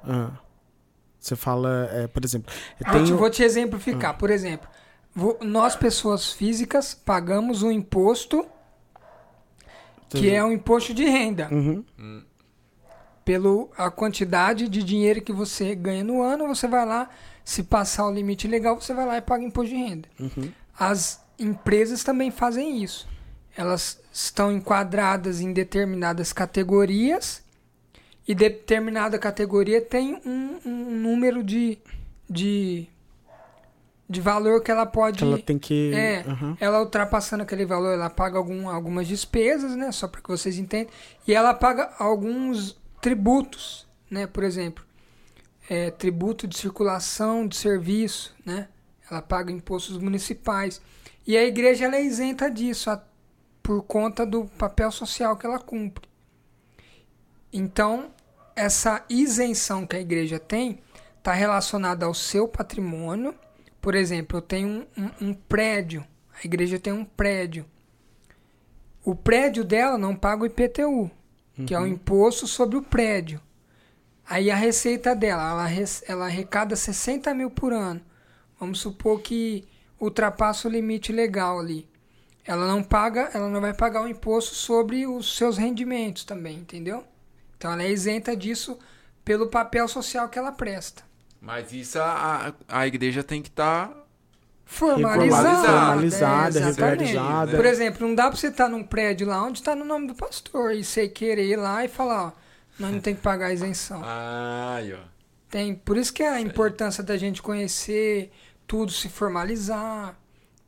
Ah. Você fala, é, por exemplo, eu Vou, te, tenho. vou te exemplificar. Por exemplo, vou- nós, pessoas físicas, pagamos um imposto que é um imposto de renda. Uhum. Pelo a quantidade de dinheiro que você ganha no ano, você vai lá, se passar o limite legal, você vai lá e paga imposto de renda. Uhum. As empresas também fazem isso. Elas estão enquadradas em determinadas categorias e determinada categoria tem um, um número de, de, de valor que ela pode. Ela tem que. É, Aham. ela ultrapassando aquele valor, ela paga algum, algumas despesas, né? Só para que vocês entendam. E ela paga alguns tributos, né? Por exemplo, é, tributo de circulação de serviço, né? Ela paga impostos municipais. E a igreja é isenta disso a- por conta do papel social que ela cumpre. Então, essa isenção que a igreja tem está relacionada ao seu patrimônio. Por exemplo, eu tenho um, um- um prédio, a igreja tem um prédio. O prédio dela não paga o IPTU, que é o imposto sobre o prédio. Aí a receita dela, ela, ela arrecada 60 mil por ano. Vamos supor que ultrapassa o limite legal ali. Ela não paga, ela não vai pagar o imposto sobre os seus rendimentos também, entendeu? Então ela é isenta disso pelo papel social que ela presta. Mas isso a, a, igreja tem que tá estar. Formalizada. Formalizada, é, exatamente. regularizada. Por exemplo, não dá pra você estar num prédio lá onde tá no nome do pastor e você querer ir lá e falar, ó, nós não tem que pagar a isenção. Ai, ó. Tem, por isso que é a importância da gente conhecer tudo, se formalizar.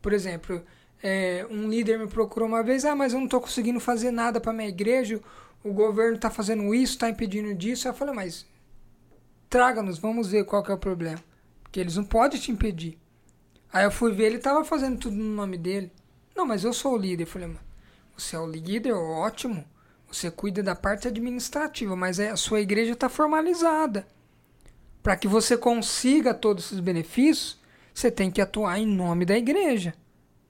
Por exemplo, é, um líder me procurou uma vez, ah, mas eu não estou conseguindo fazer nada para minha igreja, o governo está fazendo isso, está impedindo disso. Eu falei, mas traga-nos, vamos ver qual que é o problema. Porque eles não podem te impedir. Aí eu fui ver, ele estava fazendo tudo no nome dele. Não, mas eu sou o líder. Eu falei, mas você é o líder, ótimo. Você cuida da parte administrativa, mas a sua igreja está formalizada para que você consiga todos esses benefícios, você tem que atuar em nome da igreja,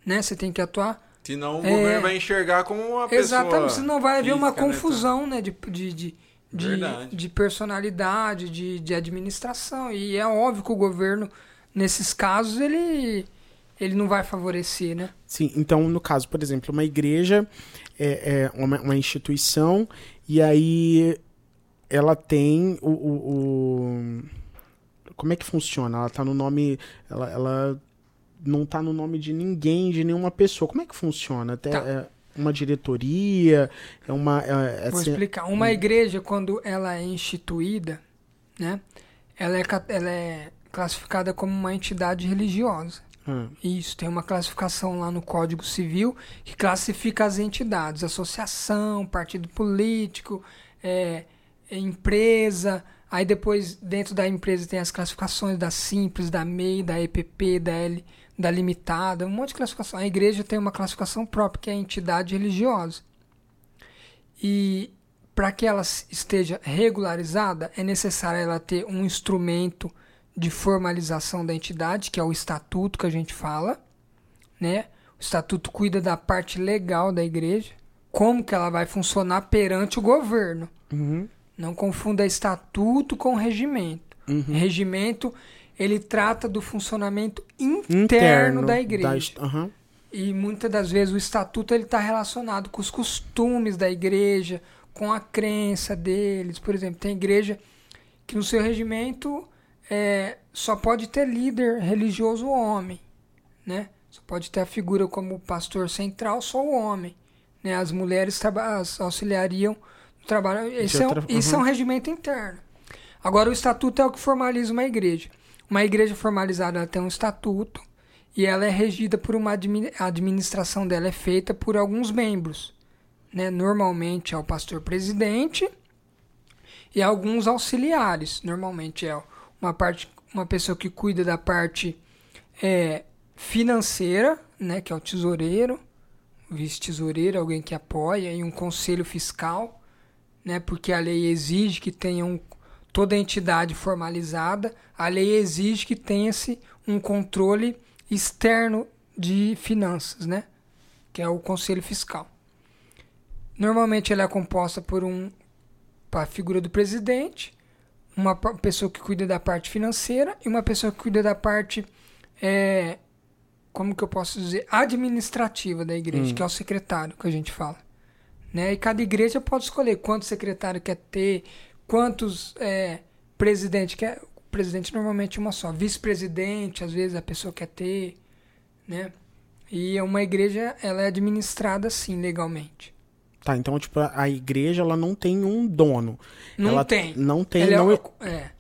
né? Você tem que atuar Senão o É. governo vai enxergar como uma pessoa. Exatamente, senão vai haver uma né? confusão, né, de, de, de, de, de personalidade, de, de administração. E é óbvio que o governo, nesses casos, ele, ele não vai favorecer, né? Sim, então, no caso, por exemplo, uma igreja é, é uma, uma instituição e aí ela tem o, o- o- Como é que funciona? Ela tá no nome. Ela, ela não tá no nome de ninguém, de nenhuma pessoa. Como é que funciona? Até Tá. é uma diretoria? É uma. É, é Vou assim- explicar. Uma igreja, quando ela é instituída, né, ela é, ela é classificada como uma entidade religiosa. Ah, Isso, tem uma classificação lá no Código Civil que classifica as entidades, associação, partido político, é, é, empresa. Aí depois, dentro da empresa, tem as classificações da Simples, da MEI, da EPP, da L, da Limitada, um monte de classificação. A igreja tem uma classificação própria, que é a entidade religiosa. E para que ela esteja regularizada, é necessário ela ter um instrumento de formalização da entidade, que é o estatuto que a gente fala, né? O estatuto cuida da parte legal da igreja, como que ela vai funcionar perante o governo. uhum, Não confunda estatuto com regimento. uhum. Regimento, ele trata do funcionamento interno, da igreja. est- aham. E muitas das vezes o estatuto ele está relacionado com os costumes da igreja, com a crença deles. Por exemplo, tem igreja que no seu regimento é, só pode ter líder religioso homem, né? Só pode ter a figura como pastor central só o homem, né? As mulheres as auxiliariam no trabalho. Esse, é, um, outra- isso é um uhum. regimento interno. Agora o estatuto é o que formaliza uma igreja. Uma igreja formalizada tem um estatuto e ela é regida por uma a administração dela é feita por alguns membros, né? Normalmente é o pastor presidente e alguns auxiliares. Normalmente é uma parte, uma pessoa que cuida da parte é, financeira, né? Que é o tesoureiro, vice-tesoureiro, alguém que apoia e um conselho fiscal, né? Porque a lei exige que tenha um, toda entidade formalizada, a lei exige que tenha-se um controle externo de finanças, né? Que é o conselho fiscal. Normalmente ela é composta por um a figura do presidente, uma pessoa que cuida da parte financeira e uma pessoa que cuida da parte é, como que eu posso dizer administrativa da igreja, que é o secretário que a gente fala. Né? E cada igreja pode escolher quantos secretário quer ter, quantos é, presidente quer. O presidente normalmente é uma só. Vice-presidente, às vezes a pessoa quer ter, né? E uma igreja ela é administrada assim legalmente. Tá, então, tipo, a igreja ela não tem um dono. Não Ela tem. Não tem, Ela é não é- é,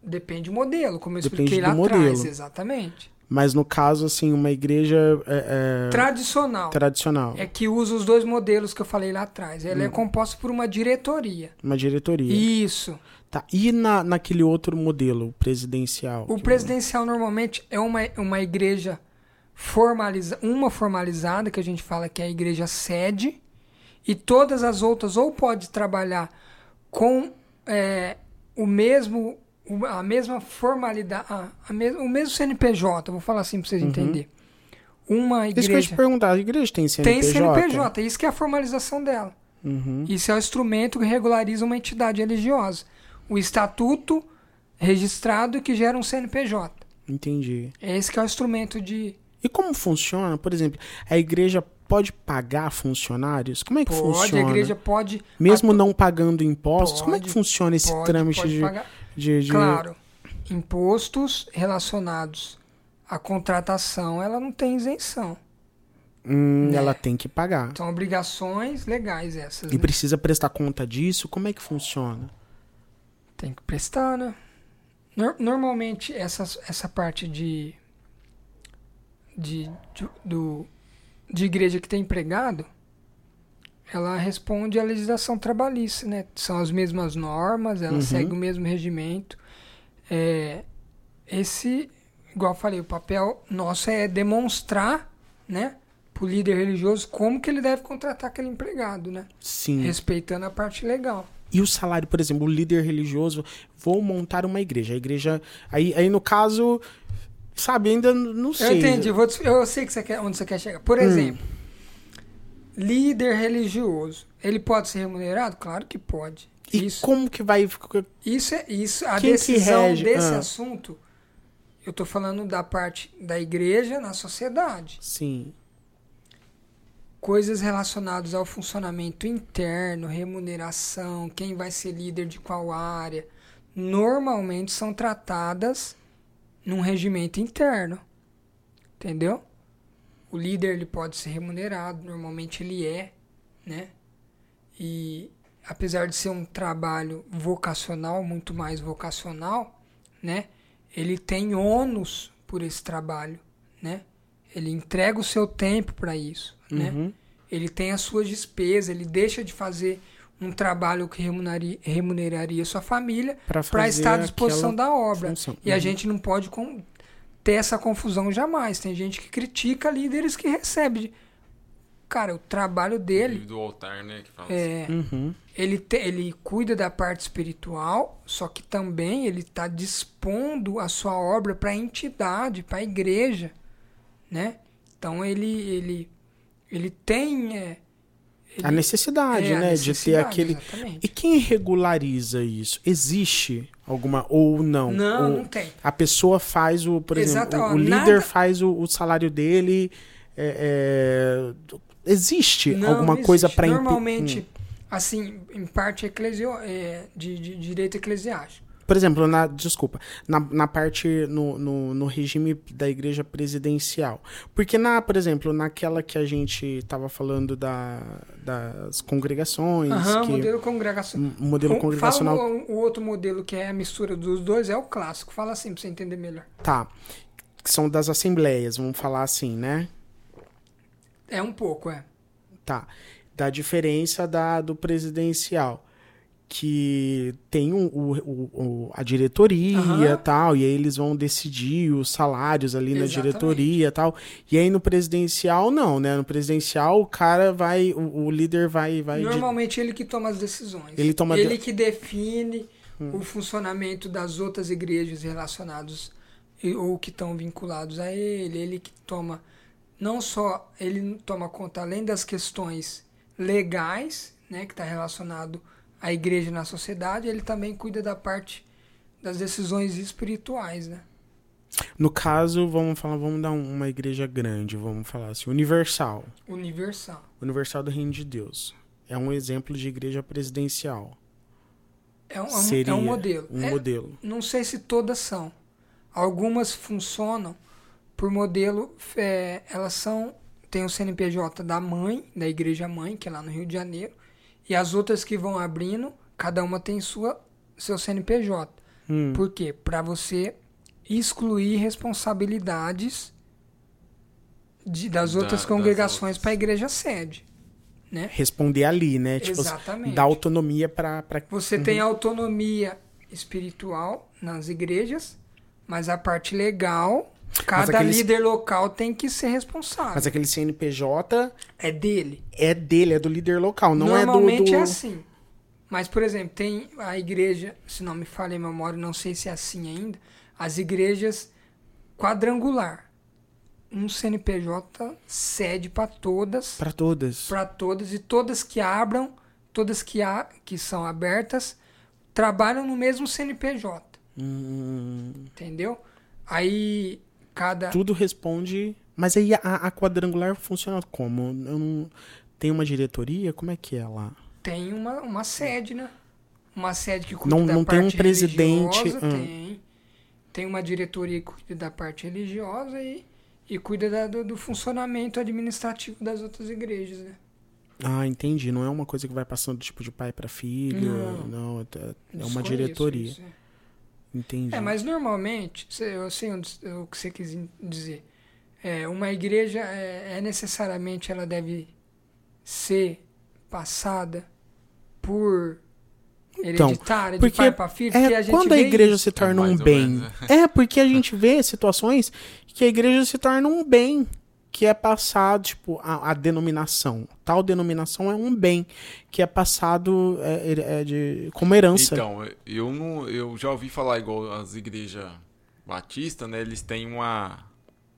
Depende do modelo, como eu Depende expliquei lá do atrás. modelo. Exatamente. mas no caso, assim, uma igreja é, é, Tradicional. tradicional. É que usa os dois modelos que eu falei lá atrás. Ela é Hum. composta por uma diretoria. Uma diretoria. Isso. Tá. E na, naquele outro modelo, o presidencial? O que- presidencial normalmente é uma, uma igreja formaliza, uma formalizada, que a gente fala que é a igreja sede, e todas as outras ou pode trabalhar com é, o mesmo a mesma formalidade, a, a mes- o mesmo CNPJ, vou falar assim para vocês entenderem. Uma Isso que eu ia te igreja perguntar, a igreja tem tem CNPJ? CNPJ, isso que é a formalização dela. Uhum. Isso é o instrumento que regulariza uma entidade religiosa. O estatuto registrado que gera um CNPJ. Entendi. Esse que é o instrumento de. E como funciona? Por exemplo, a igreja pode pagar funcionários? Como é que Pode, funciona? a igreja pode. Mesmo não pagando impostos, como é que Pode, funciona esse pode, trâmite pode de, de, de- Claro, impostos relacionados à contratação, ela não tem isenção. Hum, né? ela tem que pagar. São obrigações legais essas. E né? precisa prestar conta disso? Como é que funciona? Tem que prestar, né? Nor- normalmente, essas, essa parte de, de, de, do, de igreja que tem empregado, ela responde à legislação trabalhista, né? São as mesmas normas, ela Uhum. segue o mesmo regimento. É, esse, igual eu falei, o papel nosso é demonstrar, né? Para o líder religioso como que ele deve contratar aquele empregado, né? Sim. Respeitando a parte legal. E o salário, por exemplo, o líder religioso, vou montar uma igreja. A igreja. Aí, aí no caso, sabe, ainda não Eu sei. entendi, eu, vou eu sei que você quer, onde você quer chegar. Por exemplo, líder religioso, ele pode ser remunerado? Claro que pode. E Isso, como que vai. isso é isso. A Quem que decisão desse Ah. assunto, eu tô falando da parte da igreja na sociedade. Sim. Coisas relacionadas ao funcionamento interno, remuneração, quem vai ser líder de qual área, normalmente são tratadas num regimento interno. Entendeu? O líder ele pode ser remunerado, normalmente ele é, né? E apesar de ser um trabalho vocacional, muito mais vocacional, né? Ele tem ônus por esse trabalho, né? Ele entrega o seu tempo para isso, né? Uhum. Ele tem as suas despesas, ele deixa de fazer um trabalho que remuneraria, remuneraria sua família para estar à disposição da obra. função. E a Uhum. gente não pode com- ter essa confusão jamais. Tem gente que critica líderes que recebem. Cara, o trabalho dele Do altar, né? Que fala assim. é. Uhum. Ele, te- ele cuida da parte espiritual, só que também ele está dispondo a sua obra para a entidade, para a igreja, né? Então ele ele ele tem é, A necessidade, é, a né? de ter necessidade, aquele. exatamente. E quem regulariza isso? Existe alguma. Ou não? Não, Ou não tem. A pessoa faz o. Por Exato, exemplo, ó, o, líder nada- faz o, o salário dele. é, é, existe Não, alguma não coisa para Normalmente, assim, em parte eclesio, é, de, de direito eclesiástico. Por exemplo, na, desculpa, na, na parte, no, no, no regime da igreja presidencial. Porque, na, por exemplo, naquela que a gente estava falando da, das congregações, Aham, que, modelo congregacional. modelo O- congregacional. Fala o, o outro modelo que é a mistura dos dois, é o clássico. Fala assim pra você entender melhor. Tá. Que são das assembleias, vamos falar assim, né? É um pouco, é. Tá. Da diferença da, do presidencial. Que tem o, o, o- a diretoria Aham. tal, e aí eles vão decidir os salários ali na Exatamente. diretoria tal. E aí no presidencial, não, né? No presidencial, o cara vai, o, o líder vai. vai de- Normalmente ele que toma as decisões. Ele toma Ele de- que define o funcionamento das outras igrejas relacionados e- ou que estão vinculados a ele. Ele que toma não só ele toma conta além das questões legais, né, que está relacionado à igreja na sociedade, ele também cuida da parte das decisões espirituais, né? No caso, vamos falar, vamos dar um- uma igreja grande, vamos falar assim, universal. Universal. Universal do Reino de Deus. É um exemplo de igreja presidencial. É um, é um- Seria é um modelo. Um É- modelo. Não sei se todas são. Algumas funcionam por modelo. é, elas são. Tem o CNPJ da mãe, da igreja mãe, que é lá no Rio de Janeiro. E as outras que vão abrindo, cada uma tem sua, seu CNPJ. Hum. Por quê? Para você excluir responsabilidades de- das Da- outras congregações para a igreja sede. Né? Responder ali, né? Tipo, Exatamente. dar autonomia pra. pra... Você Uhum. tem autonomia espiritual nas igrejas, mas a parte legal, cada aqueles- líder local tem que ser responsável. Mas aquele CNPJ É dele. é dele, é do líder local, não é do. Normalmente é assim. Mas, por exemplo, tem a igreja, se não me falha a memória, não sei se é assim ainda, as igrejas quadrangular. Um CNPJ cede para todas, Pra todas. para todas, e todas que abram, todas que, há, que são abertas, trabalham no mesmo CNPJ. Hum, Entendeu? Aí cada. tudo responde. Mas aí a, a quadrangular funciona como? Eu não... Tem uma diretoria? Como é que é lá? Tem uma, uma sede, né? Uma sede que cuida Não- da não tem um parte presidente, religiosa, hum. Tem. Tem uma diretoria que cuida da parte religiosa e, e cuida da- do, do funcionamento administrativo das outras igrejas, né? Ah, entendi. Não é uma coisa que vai passando tipo de pai pra filho. Não. Não, é, é uma diretoria. isso, é. Entendi. É, mas normalmente, eu sei o que você quis dizer. É, uma igreja é, é necessariamente ela deve ser passada por Então, hereditária, de porque pai para filho, porque É, a gente quando a igreja isso. se torna um mais ou bem. menos, É, porque a gente vê situações que a igreja se torna um bem, que é passado, tipo, a, a denominação. Tal denominação é um bem, que é passado é, é de, como herança. Então, eu não, eu já ouvi falar igual as igrejas, batista, né, eles têm uma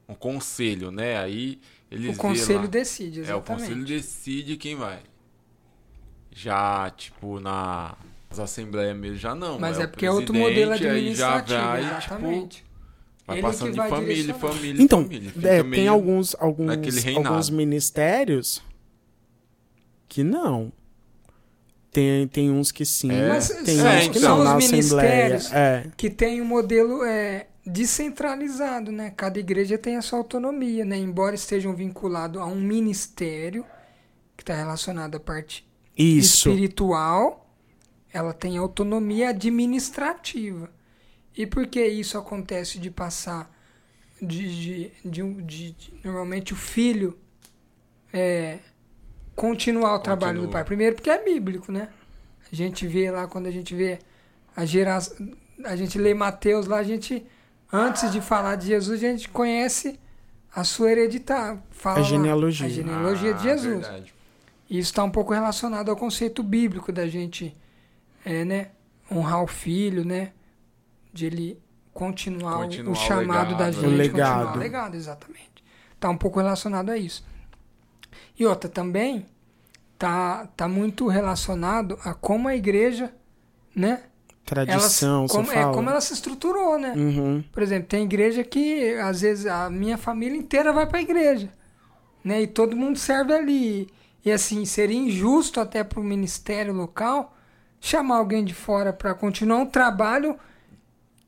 um conselho, né? Aí eles O conselho lá, decide, É, o exatamente. conselho decide quem vai. Já, tipo, na nas assembleias mesmo, já não. Mas o é porque é outro modelo aí já administrativo, vai, tipo, exatamente. Vai Ele passando que de família, família, Então, família. É, tem alguns, alguns, alguns ministérios que não. Tem, tem uns que sim, É. Mas tem são- uns que então. não são na os Assembleia. ministérios É. que tem um modelo é, descentralizado, né? Cada igreja tem a sua autonomia, né? Embora estejam vinculados a um ministério que está relacionado à parte Isso. espiritual, ela tem autonomia administrativa. E por que isso acontece de passar de, de, de, um- de- de- normalmente o filho é, continuar o trabalho do Continua. pai? Primeiro porque é bíblico, né? A gente vê lá quando a gente vê a geração, a gente lê Mateus lá, a gente antes de falar de Jesus, a gente conhece a sua hereditária, fala A genealogia. a genealogia de Ah, Jesus. verdade. E isso está um pouco relacionado ao conceito bíblico da gente é, né, honrar o filho, né? De ele continuar, o- Continuar o o chamado legado, da né? gente. O Continuar legado. o legado, exatamente. Tá um pouco relacionado a isso. E outra também tá, tá muito relacionado a como a igreja, né? ela se- Tradição, como, você é, fala. como ela se estruturou, né? Uhum. Por exemplo, tem igreja que às vezes a minha família inteira vai para a igreja, né? E todo mundo serve ali. E assim, seria injusto até para o ministério local chamar alguém de fora para continuar um trabalho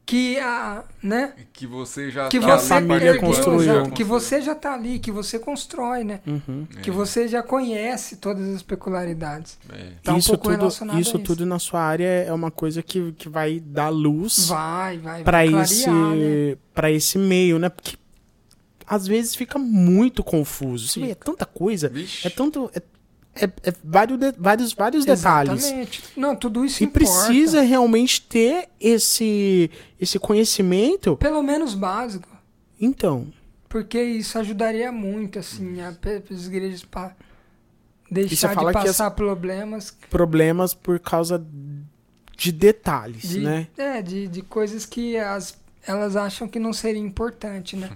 que a, né? Que você já Que tá você ali família construiu. que você já tá ali, que você constrói, né? Uhum. Que você já conhece todas as peculiaridades. É. Tá um isso pouco tudo, isso a isso. tudo na sua área é uma coisa que, que vai dar luz Vai, vai, para esse né? para esse meio, né? Porque às vezes fica muito confuso. Vê, é Fica. tanta coisa, Vixe. é tanto é, é- é vários de- vários vários detalhes. Exatamente. Não, tudo isso E importa. precisa realmente ter esse esse conhecimento. Pelo menos básico. Então, Porque isso ajudaria muito, assim, as igrejas para deixar de passar problemas problemas por causa de detalhes, de, né? é, de, de coisas que as, elas acham que não seria importante, né?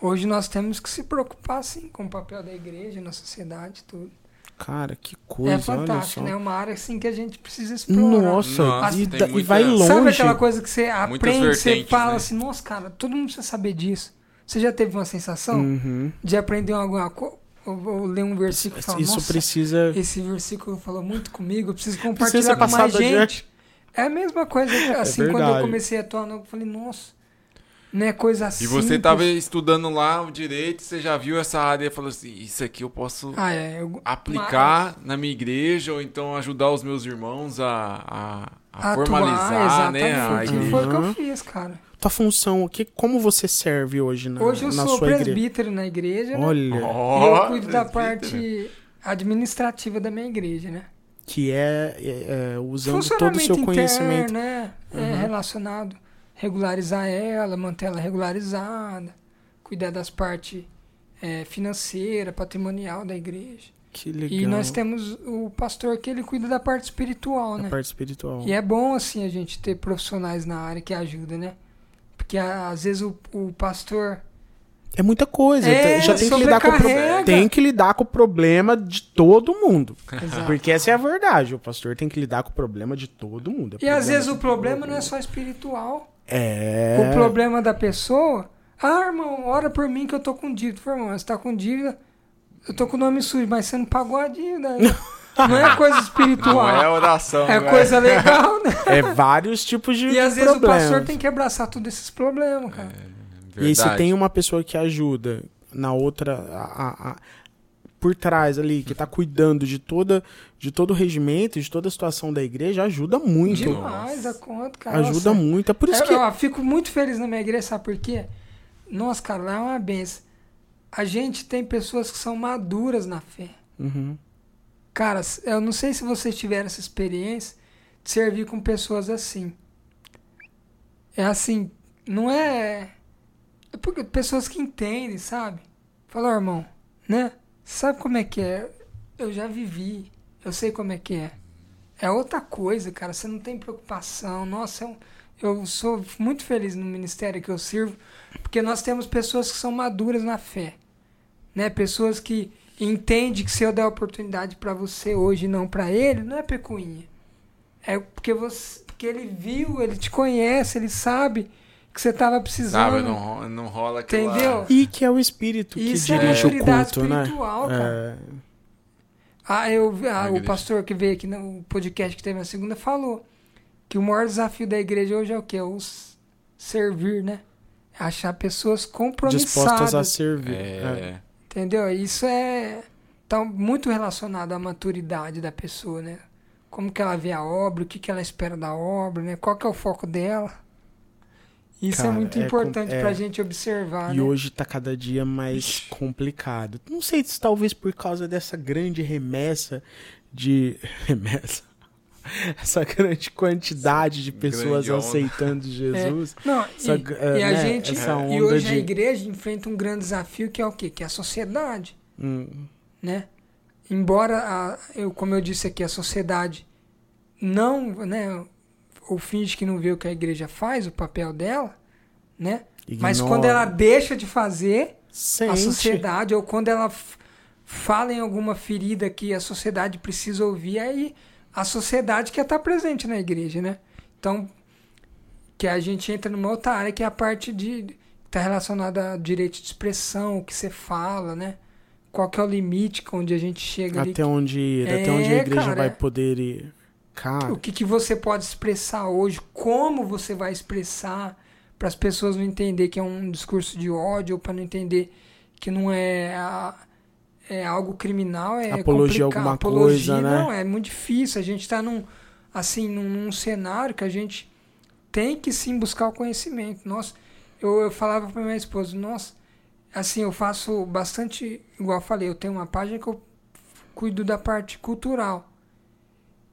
Hoje nós temos que se preocupar, sim, com o papel da igreja na sociedade tudo. Cara, que coisa, é olha fantástico, só. né? É uma área, assim, que a gente precisa explorar. Nossa, Nossa, e, da- e muita- vai longe. Sabe aquela coisa que você aprende, você fala né? assim, nossa, cara, todo mundo precisa saber disso. Você já teve uma sensação Uhum. de aprender alguma coisa, ou, ler um versículo e falar, Isso nossa, precisa esse versículo falou muito comigo, eu preciso Precisa compartilhar ser com mais gente. adiante. É a mesma coisa, assim, quando eu comecei a atuar, eu falei, nossa, não é coisa assim. E você tava estudando lá o direito, você já viu essa área e falou assim: Isso aqui eu posso Ah, é. Eu, aplicar na minha igreja ou então ajudar os meus irmãos a, a, a atuar, formalizar, né? A igreja. Foi o que eu Uhum. fiz, cara. tua função, o que, como você serve hoje na, Hoje eu na sou igreja? presbítero na igreja, né? Olha, eu cuido da parte administrativa da minha igreja, né? que é, é, é, usando todo o seu interno, conhecimento. né? É Uhum. relacionado. Regularizar ela, manter ela regularizada, cuidar das partes é, financeira, patrimonial da igreja. Que legal. E nós temos o pastor que ele cuida da parte espiritual, a né? parte espiritual. E é bom, assim, a gente ter profissionais na área que ajudam, né? Porque às vezes o, o pastor. É muita coisa. É, já tem que, lidar com o pro- tem que lidar com o problema de todo mundo. Exato. Porque essa é a verdade. O pastor tem que lidar com o problema de todo mundo. É E às vezes o problema não é só espiritual. É. O problema da pessoa. Ah, irmão, ora por mim que eu tô com dívida. Falei, irmão, você tá com dívida. Eu tô com o nome sujo, mas você não pagou a dívida. Não é coisa Não espiritual. é oração, É velho. coisa legal, né? É vários tipos de E às vezes o problemas. pastor tem que abraçar todos esses problemas, cara. E aí você tem uma pessoa que ajuda na outra. a- a- a- por trás ali, que tá cuidando de toda de todo o regimento, de toda a situação da igreja, ajuda muito. Demais a conta, cara. Ajuda Nossa, muito. É por isso eu, que. eu fico muito feliz na minha igreja, sabe por quê? Nossa, cara, lá é uma benção. A gente tem pessoas que são maduras na fé. Uhum. Cara, eu não sei se vocês tiveram essa experiência de servir com pessoas assim. É assim, não é. É porque pessoas que entendem, sabe? Fala, "Ó, irmão, né? Sabe como é que é? Eu já vivi, eu sei como é que é. É outra coisa, cara. Você não tem preocupação. Nossa, é eu sou muito feliz no ministério que eu sirvo, porque nós temos pessoas que são maduras na fé, né? Pessoas que entendem que se eu der oportunidade para você hoje e não para ele, não é pecuinha. É porque você, porque ele viu, ele te conhece, ele sabe que você tava precisando. Sabe, não, não rola aquilo lá. Entendeu? E que é o espírito que Isso é dirige o maturidade culto, né? espiritual, cara. É, Ah, eu, ah, o pastor que veio aqui no podcast que teve na segunda falou que o maior desafio da igreja hoje é o quê? O s- servir, né? É Achar pessoas dispostas a compromissadas, servir. É. É, entendeu? Isso é tá muito relacionado à maturidade da pessoa, né? Como que ela vê a obra, o que, que ela espera da obra, né? Qual que é o foco dela? Isso Cara, é muito é com- importante é. pra gente observar, E né? hoje tá cada dia mais complicado. Não sei se talvez por causa dessa grande remessa de. Remessa. Essa grande quantidade de pessoas Grande onda. aceitando Jesus. Não, Essa e, é, e a né, gente essa e hoje a de- igreja enfrenta um grande desafio que é o quê? Que é a sociedade, Hum, né? Embora a, eu, como eu disse aqui, a sociedade não, né, ou finge que não vê o que a igreja faz, o papel dela, né? Mas ignora, quando ela deixa de fazer, sente. a sociedade, ou quando ela fala em alguma ferida que a sociedade precisa ouvir, aí a sociedade quer estar presente na igreja, né? Então, que a gente entra numa outra área que é a parte de está relacionada ao direito de expressão, o que você fala, né? Qual que é o limite onde a gente chega ali? Até onde ir, até É, onde a igreja cara, vai é. poder ir. Cara, O que, que você pode expressar hoje? Como você vai expressar para as pessoas não entender que é um discurso de ódio ou para não entender que não é, a- é algo criminal, é Apologia complicado. alguma Apologia, coisa, né? Não, é muito difícil. A gente está num assim num, num cenário que a gente tem que sim buscar o conhecimento. Nossa, eu, eu falava para minha esposa, nossa, assim eu faço bastante, igual eu falei, eu tenho uma página que eu cuido da parte cultural.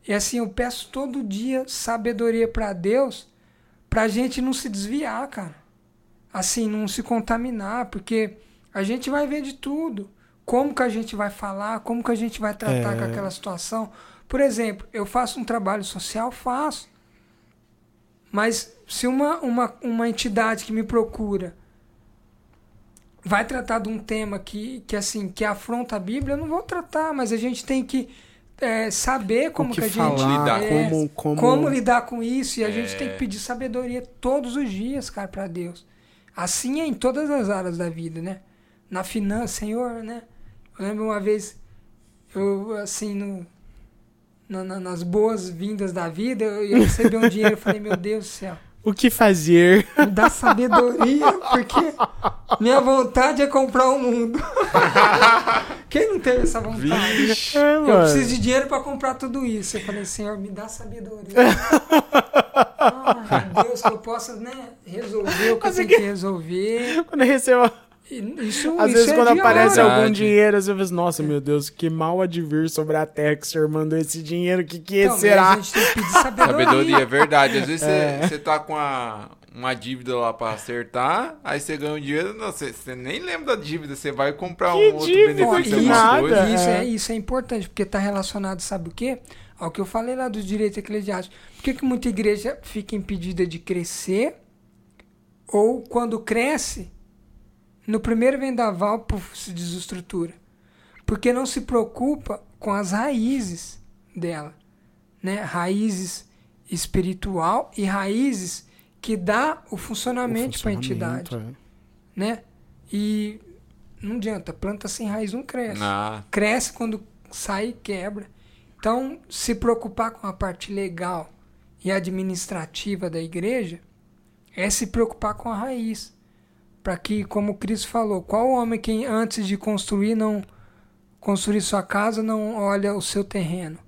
E assim, eu peço todo dia sabedoria para Deus, pra gente não se desviar, cara. Assim, não se contaminar, porque a gente vai ver de tudo. Como que a gente vai falar, como que a gente vai tratar É. com aquela situação. Por exemplo, eu faço um trabalho social, faço. Mas se uma, uma, uma entidade que me procura vai tratar de um tema que, que assim que afronta a Bíblia, eu não vou tratar, mas a gente tem que é, saber como que, que, a gente falar, lidar. é, como, como, como lidar com isso e a gente É. tem que pedir sabedoria todos os dias, cara, para Deus. Assim é em todas as áreas da vida, né? Na finança, Senhor, né? Eu lembro uma vez eu assim no na- na- nas boas-vindas da vida, eu ia receber um dinheiro, eu falei, meu Deus do céu, o que fazer. me dá sabedoria, porque minha vontade é comprar o mundo. Quem não teve essa vontade? Vixe. É, Eu mano. preciso de dinheiro para comprar tudo isso. Eu falei, Senhor, me dá sabedoria. Ai, meu Deus, que eu possa né, resolver o que eu tenho que- que resolver. Quando eu recebo. Isso, Às isso vezes, é quando diário. aparece Verdade. algum dinheiro, às vezes, nossa, meu Deus, que mal advir sobre a terra que o senhor mandou esse dinheiro, o que, que Então, será? A gente tem que pedir sabedoria. Sabedoria, é verdade. Às vezes você É. você tá com a, uma dívida lá pra acertar, aí você ganha um dinheiro, não, você, você nem lembra da dívida, você vai comprar Que um outro dívida? Benefício, isso, nada. isso, é. é, isso é importante, porque está relacionado, sabe o quê? Ao que eu falei lá do direito eclesiástico. Por que, que muita igreja fica impedida de crescer? Ou quando cresce, no primeiro vendaval, puf, se desestrutura. Porque não se preocupa com as raízes dela. Né? Raízes espiritual e raízes que dá o funcionamento para a entidade. Funcionamento, Né? E não adianta, planta sem raiz não cresce Ah, cresce quando sai e quebra. Então, se preocupar com a parte legal e administrativa da igreja é se preocupar com a raiz. Para que, como Cristo falou, qual homem que antes de construir não construir sua casa não olha o seu terreno,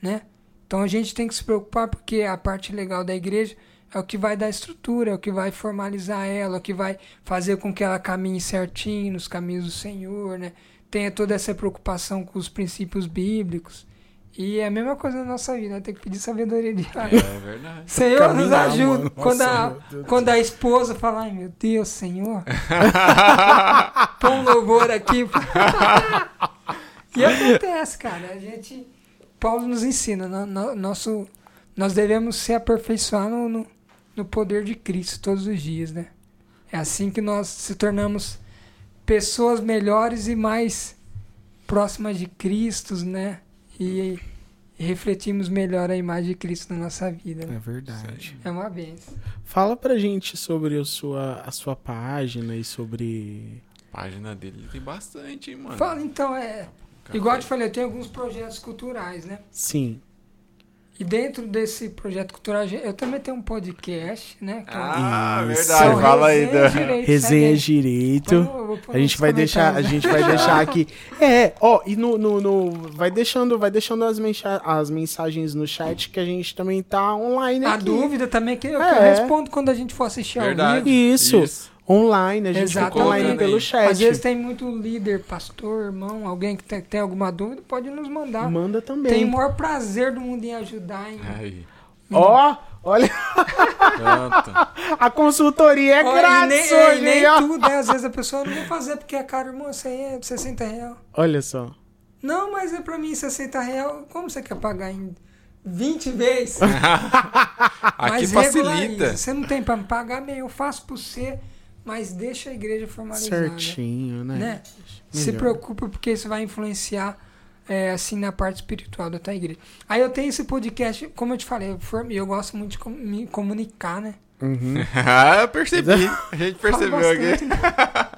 né? Então a gente tem que se preocupar porque a parte legal da igreja é o que vai dar estrutura, é o que vai formalizar ela, é o que vai fazer com que ela caminhe certinho nos caminhos do Senhor, né? Tenha toda essa preocupação com os princípios bíblicos. E é a mesma coisa na nossa vida, né? tem que pedir sabedoria diária. é verdade. Senhor, nos Caminhar, ajuda. mano. Quando, Nossa, a, Deus quando a esposa fala, ai meu Deus, Senhor, põe um louvor aqui. e acontece, cara. A gente. Paulo nos ensina, no- no- nosso, nós devemos se aperfeiçoar no, no, no poder de Cristo todos os dias, né? É assim que nós se tornamos pessoas melhores e mais próximas de Cristo, né? E, refletimos melhor a imagem de Cristo na nossa vida. Né? É verdade. É uma benção. Fala pra gente sobre a sua, a sua página e sobre. A página dele tem bastante, hein, mano. Fala, então, é. Igual eu te falei, eu tenho alguns projetos culturais, né? Sim. E dentro desse projeto cultural, eu também tenho um podcast, né? que é Ah, Isso. verdade. Fala aí. Resenha Da... Direito, Resenha segue. Direito. Vou- vou pôr A gente vai deixar, a gente vai deixar aqui. É, ó, e no, no, no- vai deixando, vai deixando as, mensa- as mensagens no chat que a gente também tá online A aqui. dúvida também que eu, que eu É. respondo quando a gente for assistir ao Verdade. vivo. Isso. Online, a gente fica Exatamente. online pelo chat. Às vezes tem muito líder, pastor, irmão, alguém que tem, tem alguma dúvida, pode nos mandar. Manda também. Tem o maior prazer do mundo em ajudar. Em... Ó, olha, pronto. a consultoria é Olha, e grátis nem, é, e nem hein, ó. tudo, né? Às vezes a pessoa não vai fazer porque é caro, irmão, isso aí é 60 reais. Olha só. Não, mas é pra mim 60 reais. Como você quer pagar em 20 vezes? Aqui Mas facilita. Você não tem pra me pagar bem, eu faço por você, mas deixa a igreja formalizada. Certinho, né? Né? Se preocupa porque isso vai influenciar é, assim na parte espiritual da tua igreja. Aí eu tenho esse podcast, como eu te falei, eu, form- eu gosto muito de com- me comunicar, né? Uhum. ah, eu percebi. A gente percebeu aqui.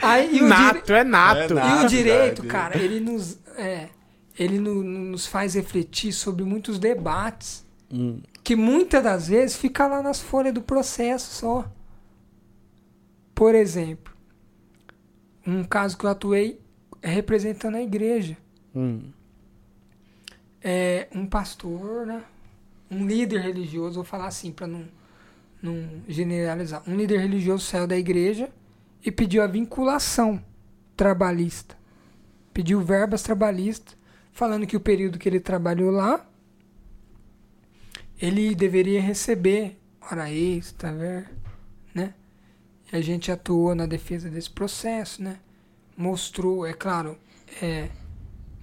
Aí, e Nato, é nato. É E nato. o direito, verdade. cara, ele nos, é, ele no- nos faz refletir sobre muitos debates Hum. Que muitas das vezes fica lá nas folhas do processo só. Por exemplo, um caso que eu atuei representando a igreja. Hum. É um pastor, né? Um líder religioso, vou falar assim para não, não generalizar. Um líder religioso saiu da igreja e pediu a vinculação trabalhista. Pediu verbas trabalhistas, falando que o período que ele trabalhou lá, ele deveria receber hora extra, ver, né? E a gente atuou na defesa desse processo, né? Mostrou, é claro, é,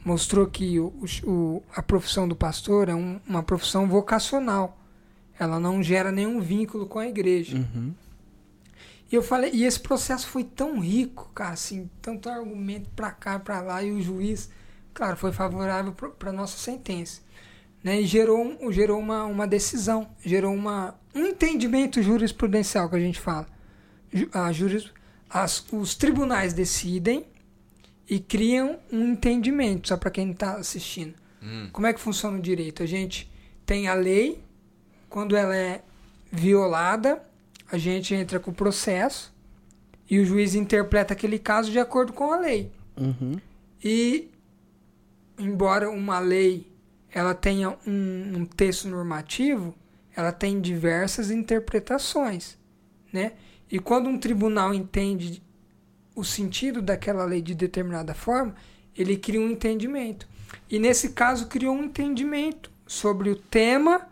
mostrou que o, o- a profissão do pastor é um- uma profissão vocacional. Ela não gera nenhum vínculo com a igreja. Uhum. E eu falei, e esse processo foi tão rico, cara, assim, tanto argumento pra cá, pra lá, e o juiz, claro, foi favorável para nossa sentença, né? E gerou, um- gerou uma, uma decisão, gerou uma, um entendimento jurisprudencial que a gente fala. A juris, as, os tribunais decidem e criam um entendimento, só para quem está assistindo. Hum. Como é que funciona o direito? A gente tem a lei, quando ela é violada, a gente entra com o processo e o juiz interpreta aquele caso de acordo com a lei. Uhum. E, embora uma lei ela tenha um, um texto normativo, ela tem diversas interpretações, né? E quando um tribunal entende o sentido daquela lei de determinada forma, ele cria um entendimento. E nesse caso criou um entendimento sobre o tema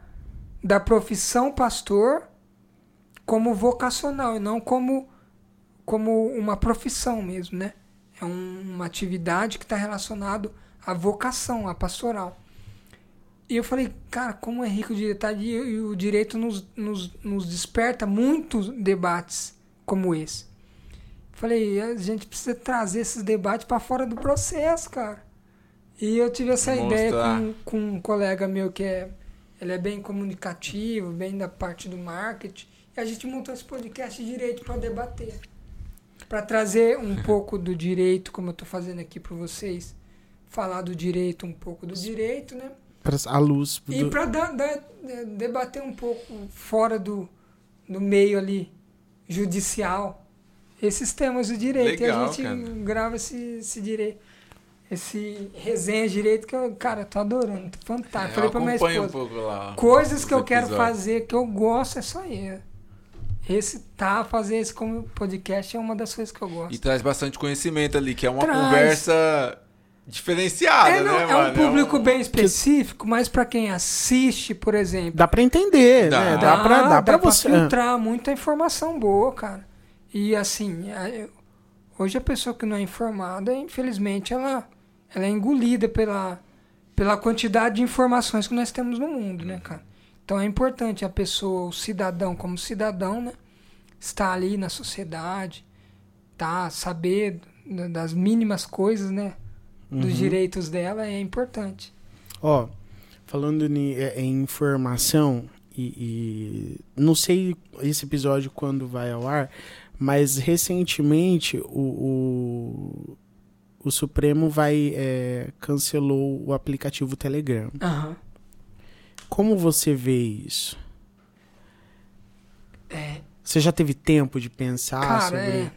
da profissão pastor como vocacional e não como como uma profissão mesmo, né? É um- uma atividade que está relacionado à vocação, à pastoral. E eu falei, cara, como é rico o direito e, e o direito nos, nos, nos desperta muitos debates como esse. Falei, a gente precisa trazer esses debates para fora do processo, cara. E eu tive essa Mostrar. ideia com, com um colega meu que é, ele é bem comunicativo, bem da parte do marketing. E a gente montou esse podcast de direito para debater. Para trazer um pouco do direito, como eu estou fazendo aqui para vocês. Falar do direito, um pouco do direito, né? Pra, a luz. E do- para debater um pouco fora do, do meio ali judicial esses temas do direito. e Legal, a gente cara. grava esse, esse direito. Esse resenha de direito que eu, cara, tô adorando. Tô fantástico. Eu Falei pra minha acompanho um esposa. pouco lá. Coisas que eu quero episódios. fazer, que eu gosto, é só aí. Esse tá, fazer esse como podcast é uma das coisas que eu gosto. E traz bastante conhecimento ali, que é uma Traz. conversa diferenciada, é, não, né, é mano? um público um- bem específico, mas pra quem assiste, por exemplo, Dá pra entender, Dá. né? Dá, pra, dá pra você. filtrar muita informação boa, cara. E assim, hoje a pessoa que não é informada, infelizmente, ela, ela é engolida pela, pela quantidade de informações que nós temos no mundo, né, cara? Então é importante a pessoa, o cidadão como cidadão, né, estar ali na sociedade, tá, saber das mínimas coisas, né, dos Uhum. direitos dela é importante. Ó, falando ni- é, em informação, e, e não sei esse episódio quando vai ao ar, mas recentemente o, o, o Supremo vai é, cancelou o aplicativo Telegram. Aham. Como você vê isso? É, Você já teve tempo de pensar cara, sobre, é,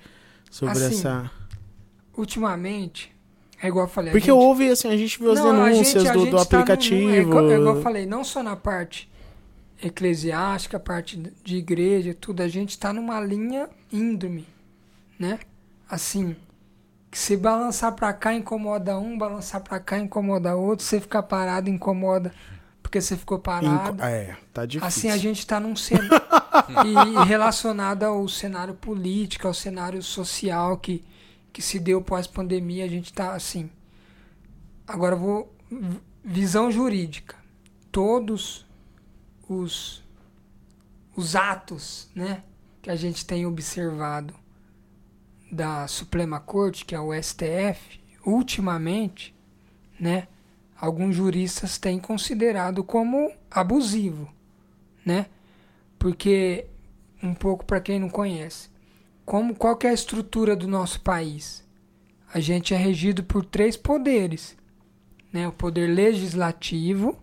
sobre assim, essa. ultimamente, é igual eu falei. Porque gente- houve, assim, a gente viu as Não, denúncias gente- do, do tá aplicativo. no- é igual- é igual eu falei, não só na parte eclesiástica, parte de igreja, tudo, a gente está numa linha íngreme, né? Assim, que se balançar para cá incomoda um, balançar para cá incomoda outro, você ficar parado incomoda porque você ficou parado. Inco- É, tá difícil. Assim a gente está num cenário e relacionado ao cenário político, ao cenário social que, que se deu pós-pandemia, a gente está assim. Agora vou visão jurídica. Todos os os atos, né, que a gente tem observado da Suprema Corte, que é o STF, ultimamente, né, alguns juristas têm considerado como abusivo, né? Porque um pouco para quem não conhece, como qual é a estrutura do nosso país? A gente é regido por três poderes, né? O poder legislativo,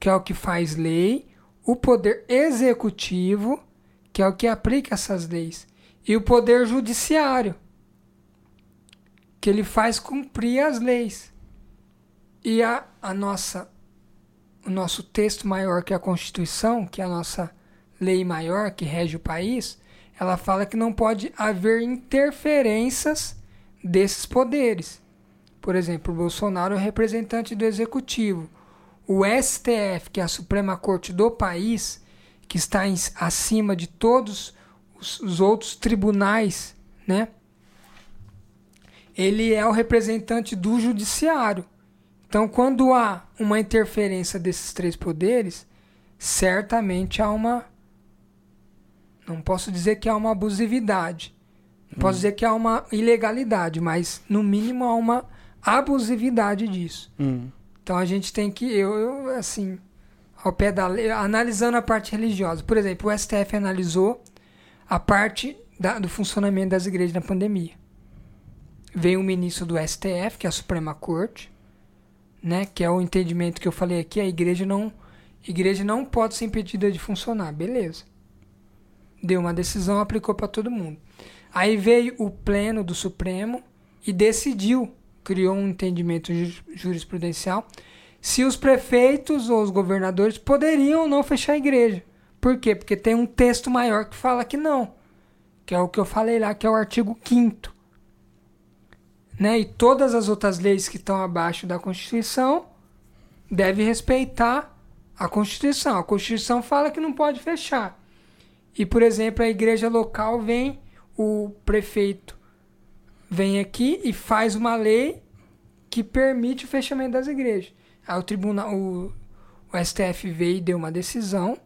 que é o que faz lei, o poder executivo, que é o que aplica essas leis, e o poder judiciário, que ele faz cumprir as leis. E a, a nossa o nosso texto maior que é a Constituição, que é a nossa lei maior que rege o país, ela fala que não pode haver interferências desses poderes. Por exemplo, o Bolsonaro é representante do executivo. O STF, que é a Suprema Corte do país, que está em- acima de todos os, os outros tribunais, né? Ele é o representante do judiciário. Então, quando há uma interferência desses três poderes, certamente há uma. Não posso dizer que há uma abusividade. Não posso dizer que há uma ilegalidade, mas no mínimo há uma abusividade disso. Hum. Então a gente tem que, eu, eu, assim, ao pé da lei, analisando a parte religiosa. Por exemplo, o STF analisou a parte da- do funcionamento das igrejas na pandemia. Veio um ministro do STF, que é a Suprema Corte, né, que é o entendimento que eu falei aqui, a igreja não, a igreja não pode ser impedida de funcionar, beleza. Deu uma decisão, aplicou para todo mundo. Aí veio o pleno do Supremo e decidiu, criou um entendimento ju- jurisprudencial, se os prefeitos ou os governadores poderiam ou não fechar a igreja. Por quê? Porque tem um texto maior que fala que não. Que é o que eu falei lá, que é o artigo 5 né? E todas as outras leis que estão abaixo da Constituição devem respeitar a Constituição. A Constituição fala que não pode fechar. E, por exemplo, a igreja local vem, o prefeito vem aqui e faz uma lei que permite o fechamento das igrejas. Aí o tribunal, o, o STF veio e deu uma decisão,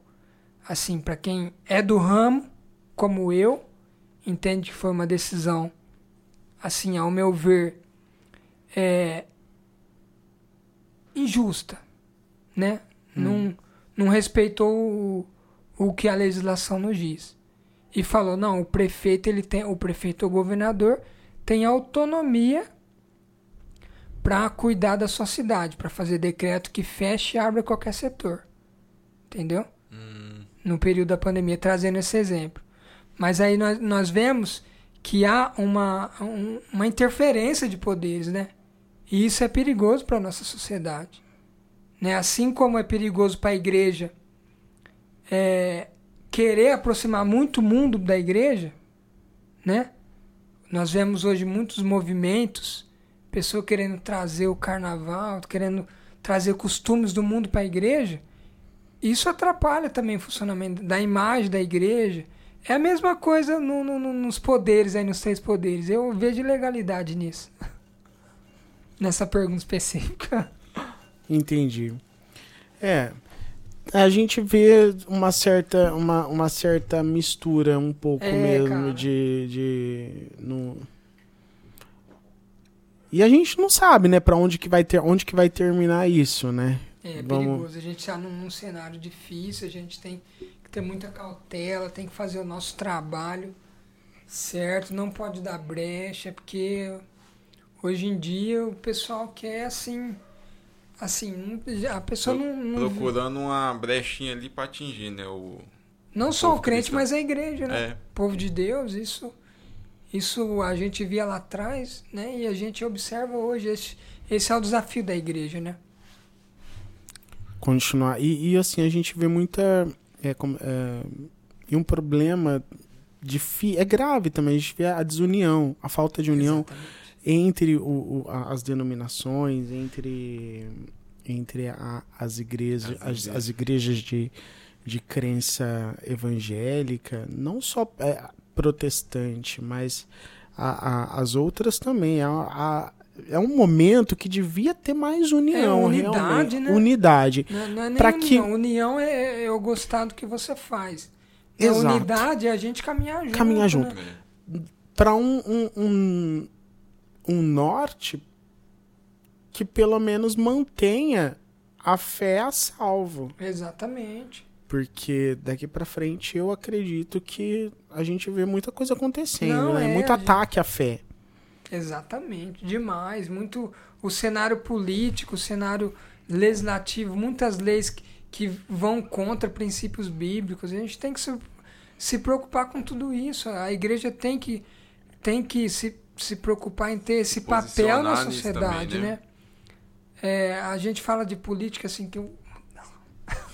assim, para quem é do ramo, como eu, entende que foi uma decisão, assim, ao meu ver, é, injusta, né? Não, não respeitou o, o que a legislação nos diz. E falou, não, o prefeito, ele tem, o prefeito ou governador tem autonomia para cuidar da sua cidade, para fazer decreto que feche e abra qualquer setor. Entendeu? No período da pandemia, trazendo esse exemplo. Mas aí nós, nós vemos que há uma, um- uma interferência de poderes, né? E isso é perigoso para a nossa sociedade. Né? Assim como é perigoso para a igreja é, querer aproximar muito o mundo da igreja, né? Nós vemos hoje muitos movimentos, pessoas querendo trazer o carnaval, querendo trazer costumes do mundo para a igreja. Isso atrapalha também o funcionamento da imagem da igreja. É a mesma coisa no- no- no- nos poderes, aí nos três poderes. Eu vejo ilegalidade nisso. Nessa pergunta específica. Entendi. É. A gente vê uma certa, uma, uma certa mistura um pouco É, mesmo cara. de. de no... E a gente não sabe, né, pra onde que vai ter, onde que vai terminar isso, né? É Vamos- perigoso. A gente está num, num cenário difícil, a gente tem que ter muita cautela, tem que fazer o nosso trabalho certo, não pode dar brecha, porque hoje em dia o pessoal quer assim. Assim, a pessoa não. não Procurando uma brechinha ali pra atingir, né? O... não só o crente, cristão. mas a igreja, né? É. povo de Deus, isso isso a gente via lá atrás, né? E a gente observa hoje esse, esse é o desafio da igreja, né? continuar. E, e, assim, a gente vê muita. É, como- é, e um problema de fi- é grave também, a gente vê a desunião, a falta de união Exatamente. Entre o, o- a- as denominações, entre, entre a- as igrejas, As as, igrejas. as igrejas de, de crença evangélica, não só é, protestante, mas a- a- as outras também. A- a- é um momento que devia ter mais união, É, unidade, realmente. né? Unidade. Não, não é nem Pra que- união. União é, é eu gostar do que você faz. A Exato. unidade é a gente caminhar junto. Caminhar junto. né? É. para um, um, um, um norte que pelo menos mantenha a fé a salvo. Exatamente. Porque daqui pra frente eu acredito que a gente vê muita coisa acontecendo, Não, né? é, Muito a gente- ataque à fé. Exatamente. Demais. Muito o cenário político, o cenário legislativo, muitas leis que, que vão contra princípios bíblicos. A gente tem que se, se preocupar com tudo isso. A igreja tem que, tem que se, se preocupar em ter esse papel na sociedade, também, né? né? É, a gente fala de política assim que eu-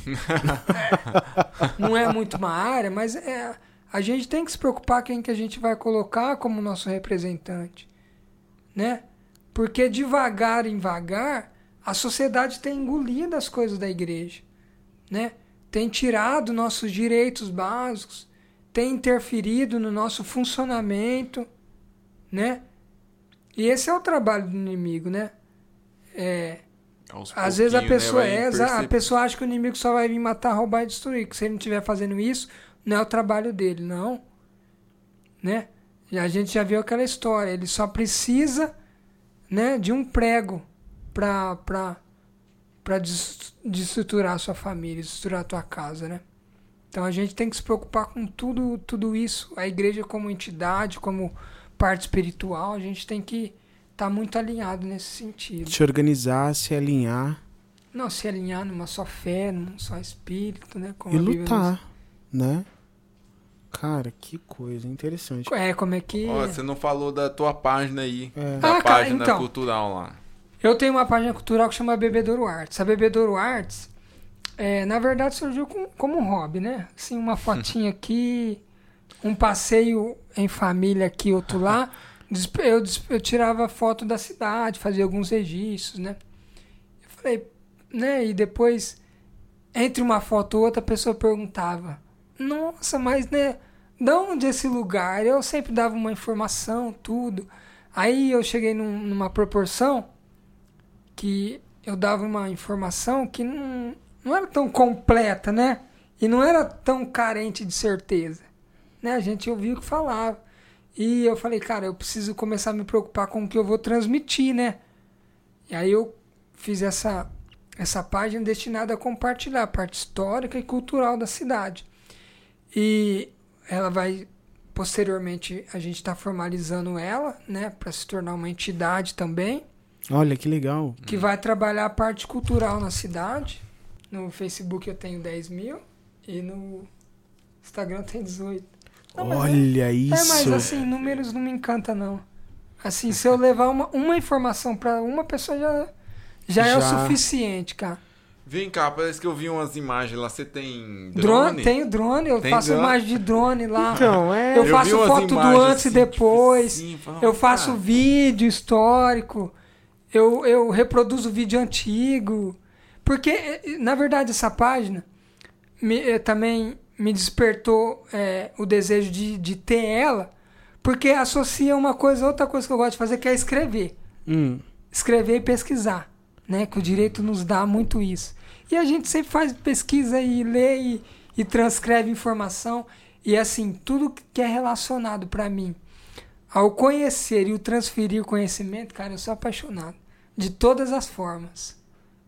não é muito uma área, mas é, a gente tem que se preocupar quem que a gente vai colocar como nosso representante, né? Porque devagar em vagar a sociedade tem engolido as coisas da igreja, né? Tem tirado nossos direitos básicos, tem interferido no nosso funcionamento, né? E esse é o trabalho do inimigo, né? É, Aos às vezes a né, pessoa vai é, exa- a pessoa acha que o inimigo só vai vir matar, roubar e destruir. Que se ele não estiver fazendo isso, não é o trabalho dele, não. Né? E a gente já viu aquela história. Ele só precisa né, de um prego para para para destruturar a sua família, destruturar a tua casa, né? Então a gente tem que se preocupar com tudo, tudo isso. A igreja como entidade, como parte espiritual, a gente tem que estar muito alinhado nesse sentido. Se organizar, se alinhar Não, se alinhar numa só fé, num só espírito, né? Como e lutar, né? Cara, que coisa interessante. É, como é que. Ó, você não falou da tua página aí. É. Da Ah, cara, página então. cultural lá. Eu tenho uma página cultural que chama Bebedouro Arts. A Bebedouro Arts, é, na verdade, surgiu com- como um hobby, né? Assim, uma fotinha aqui, um passeio em família aqui, outro lá. Eu, eu tirava foto da cidade, fazia alguns registros, né? Eu falei, né? E depois, entre uma foto e outra, a pessoa perguntava: Nossa, mas né? De onde é esse lugar? Eu sempre dava uma informação, tudo. Aí eu cheguei num- numa proporção que eu dava uma informação que não, não era tão completa, né? E não era tão carente de certeza. Né? A gente ouvia o que falava. E eu falei, cara, eu preciso começar a me preocupar com o que eu vou transmitir, né? E aí eu fiz essa, essa página destinada a compartilhar a parte histórica e cultural da cidade. E ela vai, posteriormente, a gente está formalizando ela, né? Para se tornar uma entidade também Olha que legal. que vai trabalhar a parte cultural na cidade. No Facebook eu tenho 10 mil e no Instagram tem 18. Não, mas Olha isso. É, mas assim, números não me encanta não. Assim, se eu levar uma, uma informação pra uma pessoa já, já, é o Já. suficiente, cara. Vem cá, parece que eu vi umas imagens lá. Você tem Drone, drone? tenho drone, eu Tem faço drone? imagem de drone lá. Então, é. Eu vi faço foto do antes e assim, depois. tipo assim, fala, Eu faço cara, vídeo histórico, eu, eu reproduzo vídeo antigo. Porque, eh, na verdade, essa página me- eh, também me despertou eh, o desejo de, de ter ela, porque associa uma coisa, outra coisa que eu gosto de fazer, que é escrever. Hum, Escrever e pesquisar. né? Que o direito nos dá muito isso. E a gente sempre faz pesquisa e lê e, e transcreve informação. E assim, tudo que é relacionado para mim ao conhecer e o transferir conhecimento, cara, eu sou apaixonado. De todas as formas.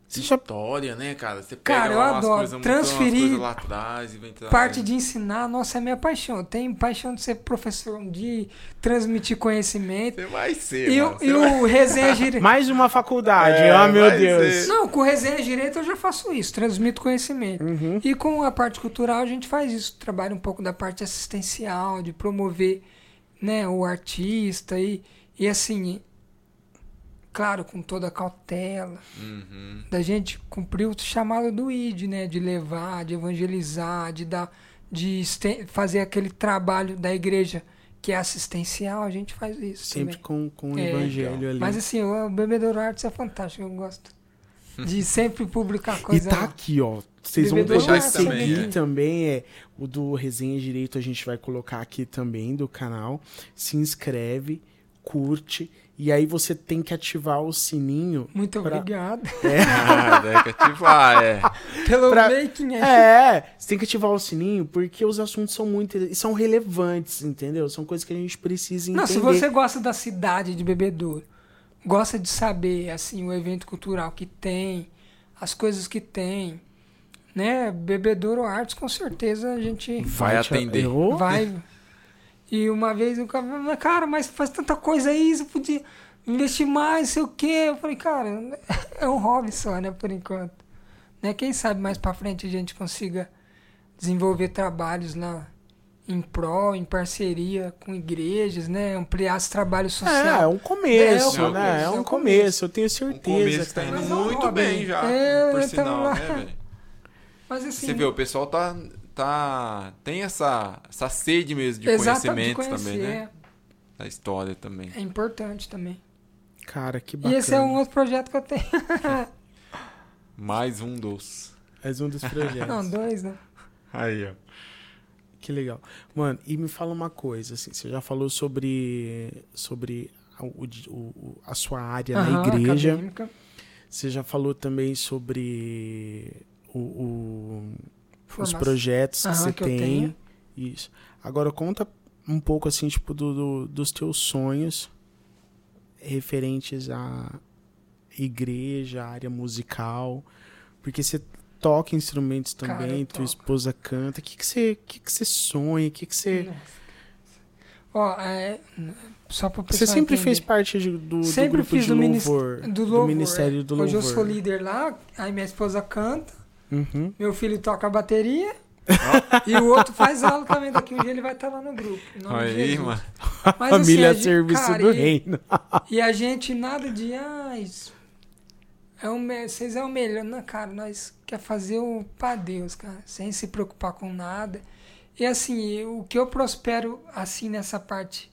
Você já... História, né, cara? Você pega Cara, eu lá umas adoro. coisas, Transferir umas coisas lá atrás e vem trazer. Parte de ensinar, nossa, é minha paixão. Eu tenho paixão de ser professor dia, transmitir conhecimento. Você vai ser, E, mano. e vai- o resenha direito. Mais uma faculdade, É, oh meu Deus. ser. Não, com resenha direito eu já faço isso, transmito conhecimento. Uhum. E com a parte cultural a gente faz isso, trabalha um pouco da parte assistencial, de promover né, o artista e, e assim, claro, com toda a cautela, Uhum. da gente cumprir o chamado do ID, né, de levar, de evangelizar, de dar, de fazer aquele trabalho da igreja que é assistencial, a gente faz isso Sempre também. com, com o É, evangelho ali. Mas assim, o Bebedouro Artes é fantástico, eu gosto de sempre publicar E coisa. tá aqui, ó. Vocês vão poder Artes também, seguir é. também, é. O do Resenha Direito a gente vai colocar aqui também do canal. Se inscreve, curte. E aí você tem que ativar o sininho. Muito pra- obrigado Ah, daí que ativar, é. pelo Pra- making. É. É, você tem que ativar o sininho porque os assuntos são muito são relevantes, entendeu? São coisas que a gente precisa entender. Não, se você gosta da cidade de Bebedouro, gosta de saber assim o evento cultural que tem, as coisas que tem, né? Bebedouro Artes com certeza a gente Vai te- atender. Vai. E uma vez o cara falou, "Mas, cara, mas faz tanta coisa aí, você podia investir mais, sei o quê. Eu falei, cara, é um hobby só, né, por enquanto. Né? Quem sabe mais pra frente a gente consiga desenvolver trabalhos lá em prol, em parceria com igrejas, né? Ampliar esse trabalho social. É, é um começo, É, é um né? começo, É é um um começo, eu tenho O certeza. começo tá cara. indo Mas é um muito hobby. bem já, É, por sinal, lá. né, velho? Mas assim, Você vê, o pessoal tá, tá tem essa, essa sede mesmo de exato, de conhecimento conhecer, também, né? Da história também. É importante também. Cara, que E bacana. esse é um outro projeto que eu tenho. Mais um dos. És um dos projetos. Não, dois, né? Aí, ó. Que legal. Mano, e me fala uma coisa, assim, você já falou sobre, sobre a, o- o- a sua área na igreja. acadêmica. Você já falou também sobre o, o- os Formação. projetos que Aham, você que tem. Isso. Agora conta um pouco assim, tipo, do, do- dos teus sonhos referentes à igreja, à área musical. Porque você toca instrumentos Cara, também, eu tua esposa canta. O que, que você. Que, que você sonha? O que, que você. Ó, é, só para Você sempre fez parte de- do, do grupo fiz de do, louvor. do louvor. Ministério do Louvor. Hoje eu sou líder lá, aí minha esposa canta, Uhum. meu filho toca a bateria e o outro faz aula também. Daqui um dia ele vai estar lá no grupo. em nome de Aí, mano. Mas, assim, Família a gente- Serviço cara, do e- Reino. E a gente nada de, ah, isso é o me- vocês é o melhor. Não, cara, nós quer fazer o pra Deus, cara, sem se preocupar com nada. E assim, o que eu prospero assim nessa parte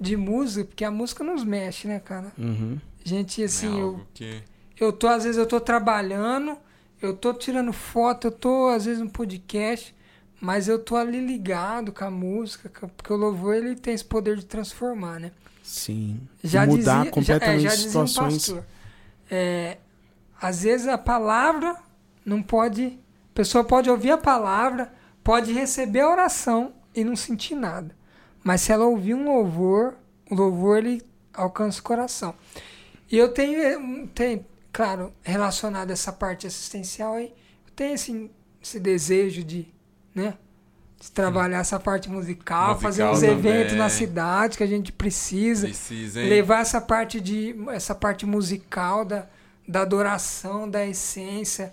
de música, porque a música nos mexe, né, cara? Uhum. Gente, assim, é eu, que... eu tô, às vezes eu tô trabalhando, eu tô tirando foto, eu tô, às vezes, no podcast, mas eu tô ali ligado com a música, porque o louvor, ele tem esse poder de transformar, né? Sim. já mudar dizia, completamente já, é, já um situações. pastor. É, às vezes a palavra não pode. A pessoa pode ouvir a palavra, pode receber a oração e não sentir nada. Mas se ela ouvir um louvor, o louvor ele alcança o coração. E eu tenho, eh, tenho claro, relacionado a essa parte assistencial aí, eu tenho esse, esse desejo de, né? De trabalhar essa parte musical, Musical fazer uns também. eventos na cidade que a gente precisa Precisa, levar essa parte de essa parte musical da, da adoração, da essência,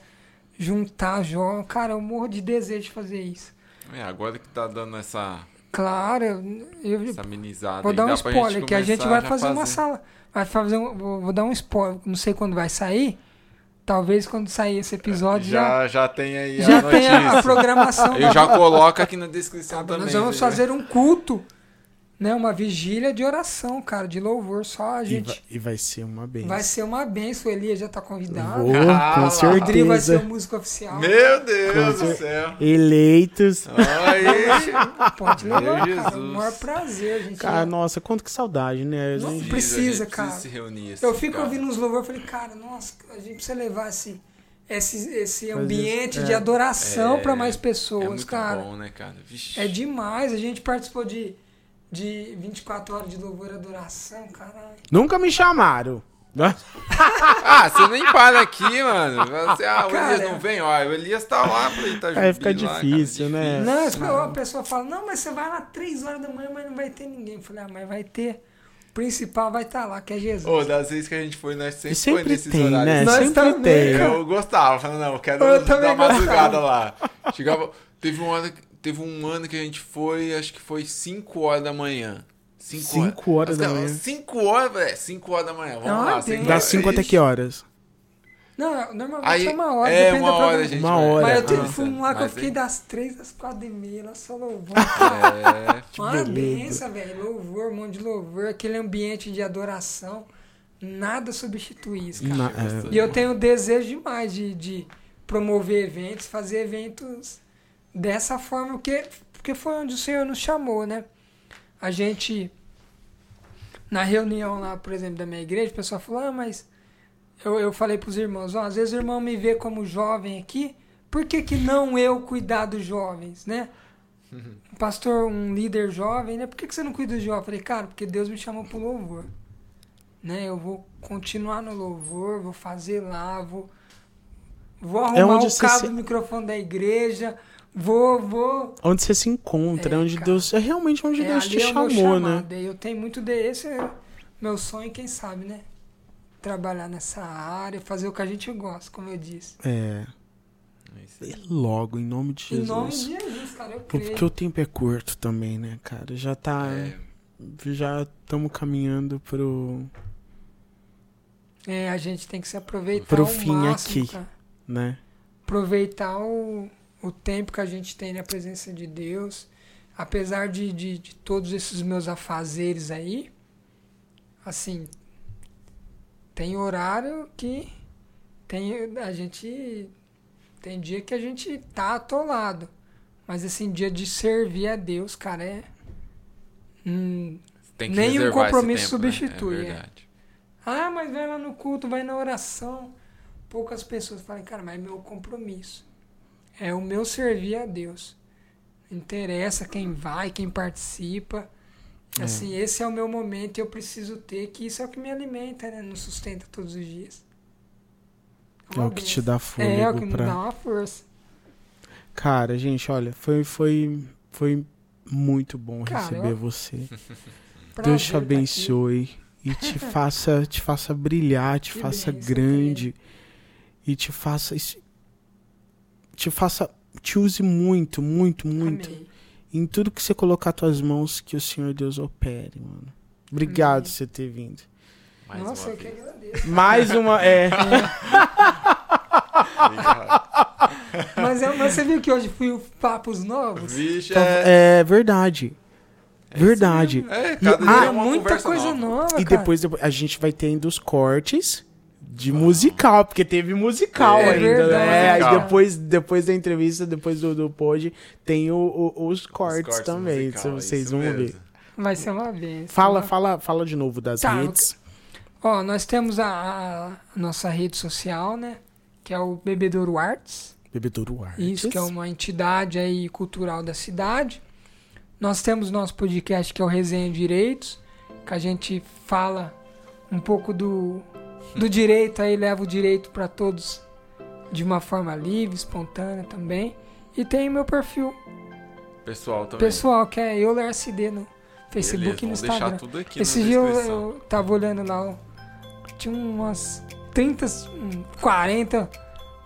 juntar jovens. Cara, eu morro de desejo de fazer isso. É, agora que tá dando essa, Claro, eu, eu- essa amenizada vou dar um spoiler que a gente vai fazer uma sala, vai fazer um, vou, vou dar um spoiler, não sei quando vai sair. Talvez quando sair esse episódio já Já, já tem aí já, a tem a, programação. Eu já coloco aqui na descrição Sabe, também. Nós vamos vê. fazer um culto né, uma vigília de oração, cara, de louvor. Só a E gente. vai, e vai ser uma benção. Vai ser uma benção, o Elias já tá convidado. Vou, Ah, com lá. O Rodrigo vai ser certeza. o músico oficial. Meu Deus Com do céu. Eleitos. Olha Pode levar, Meu cara. O maior prazer, gente. Cara, nossa, quanto que saudade, né? Não precisa, a gente cara. se reunir Eu assim, fico cara. ouvindo uns louvores e falei, cara, nossa, a gente precisa levar esse, esse, ambiente isso- de é. adoração É, pra mais É pessoas, muito cara. bom, né, cara? Vixe. É demais. A gente participou de, de 24 horas de louvor e adoração, caralho. Nunca me chamaram. Ah, você nem para aqui, mano. Você, ah, o Cara, Elias não vem, ó. O Elias tá lá pra ele tá Aí fica lá, cara, difícil, né? Não, as pe- a pessoa fala, não, mas você vai lá 3 horas da manhã, mas não vai ter ninguém. Eu falei, ah, mas vai ter. O principal vai estar lá, que é Jesus. Ô, das vezes que a gente foi, nós sempre, E foi sempre nesses tem, horários. né? Nós sempre também, tem. cara. Eu gostava, falando, não, eu quero Eu dar madrugada lá. Chegava. Teve um, ano, teve um ano que a gente foi, acho que foi 5 horas da manhã. 5 Cinco horas da manhã. 5 horas, velho. 5 horas da manhã. Vamos Não, lá. é cinco. Das horas. 5 até que horas? Não, normalmente Aí, é uma hora, é, depende uma da hora, gente. Uma vai- hora. Mas eu Ah. tive fui um lá que eu Mas fiquei aí- das 3 às 4 e meia, lá só louvando. É, Uma beleza. benção, velho. Louvor, um monte de louvor, aquele ambiente de adoração. Nada substitui isso, cara. Na- é, E eu tenho desejo demais de, de promover eventos, fazer eventos dessa forma, porque, porque foi onde o Senhor nos chamou, né? A gente, na reunião lá, por exemplo, da minha igreja, o pessoal falou, ah, mas eu, eu falei pros irmãos, ó, às vezes o irmão me vê como jovem aqui, por que, que não eu cuidar dos jovens, né? Um pastor, um líder jovem, né? Por que, que você não cuida dos jovens? Eu falei, cara, porque Deus me chamou pro louvor. Né? Eu vou continuar no louvor, vou fazer lá, vou, vou arrumar É o cabo se- do microfone da igreja, vou, vou. Onde você se encontra, É, onde cara. Deus. É realmente onde É, Deus te é chamou, né? Eu tenho muito desse, é meu sonho, quem sabe, né? Trabalhar nessa área, fazer o que a gente gosta, como eu disse. É. É. E Logo, em nome de Em Jesus. nome de Jesus, cara, eu creio. Porque o tempo é curto também, né, cara? Já tá. É, Já estamos caminhando pro. É, a gente tem que se aproveitar Pro fim máximo, aqui. cara. né? aproveitar o, o tempo que a gente tem na presença de Deus. Apesar de, de, de todos esses meus afazeres aí, assim, tem horário que tem a gente tem dia que a gente tá atolado, mas assim dia de servir a Deus, cara, é hum, Nenhum compromisso tempo, né? substitui, É é. verdade. ah, mas vai lá no culto, vai na oração. Poucas pessoas falam, cara, mas é meu compromisso. É o meu servir a Deus. Não interessa quem vai, quem participa. É. Assim, esse é o meu momento e eu preciso ter, que isso é o que me alimenta, né? Nos sustenta todos os dias. É uma o que te dá É, é o que me pra. dá uma força. Cara, gente, olha, foi, foi, foi muito bom Cara, receber eu- você. Deus te tá abençoe e te faça, te faça brilhar, te Que faça bênção, grande e te faça te faça te use muito, muito, muito Amém. em tudo que você colocar tuas mãos que o Senhor Deus opere, mano. Obrigado Amém. por você ter vindo. Mais Nossa, uma eu que agradeço. Mais uma é, mas, eu- mas você viu que hoje fui o Papos Novos? Vixe, é... é verdade. Verdade. É, E- cada ah, dia é É uma muita coisa nova. nova, E cara. depois, depois a gente vai ter ainda os cortes de musical, porque teve musical É ainda, verdade, né? Aí cara. depois, depois da entrevista, depois do, do pod, tem o- o- os, Os cortes também, musical, se vocês vão mesmo. ver. Vai ser uma vez. Fala, Uma- fala, fala de novo das Tá, redes. Ó, nós temos a, a nossa rede social, né? Que é o Bebedouro Arts. Bebedouro Artes. Isso, que é uma entidade aí cultural da cidade. Nós temos nosso podcast, que é o Resenha Direitos, que a gente fala um pouco do, do direito aí, leva o direito para todos de uma forma livre, espontânea também. E tem o meu perfil Pessoal também. pessoal, que é EulerSD no Facebook Beleza, e no vamos deixar Instagram. tudo aqui Esse dia eu, eu tava olhando lá, tinha umas 30, hum, 40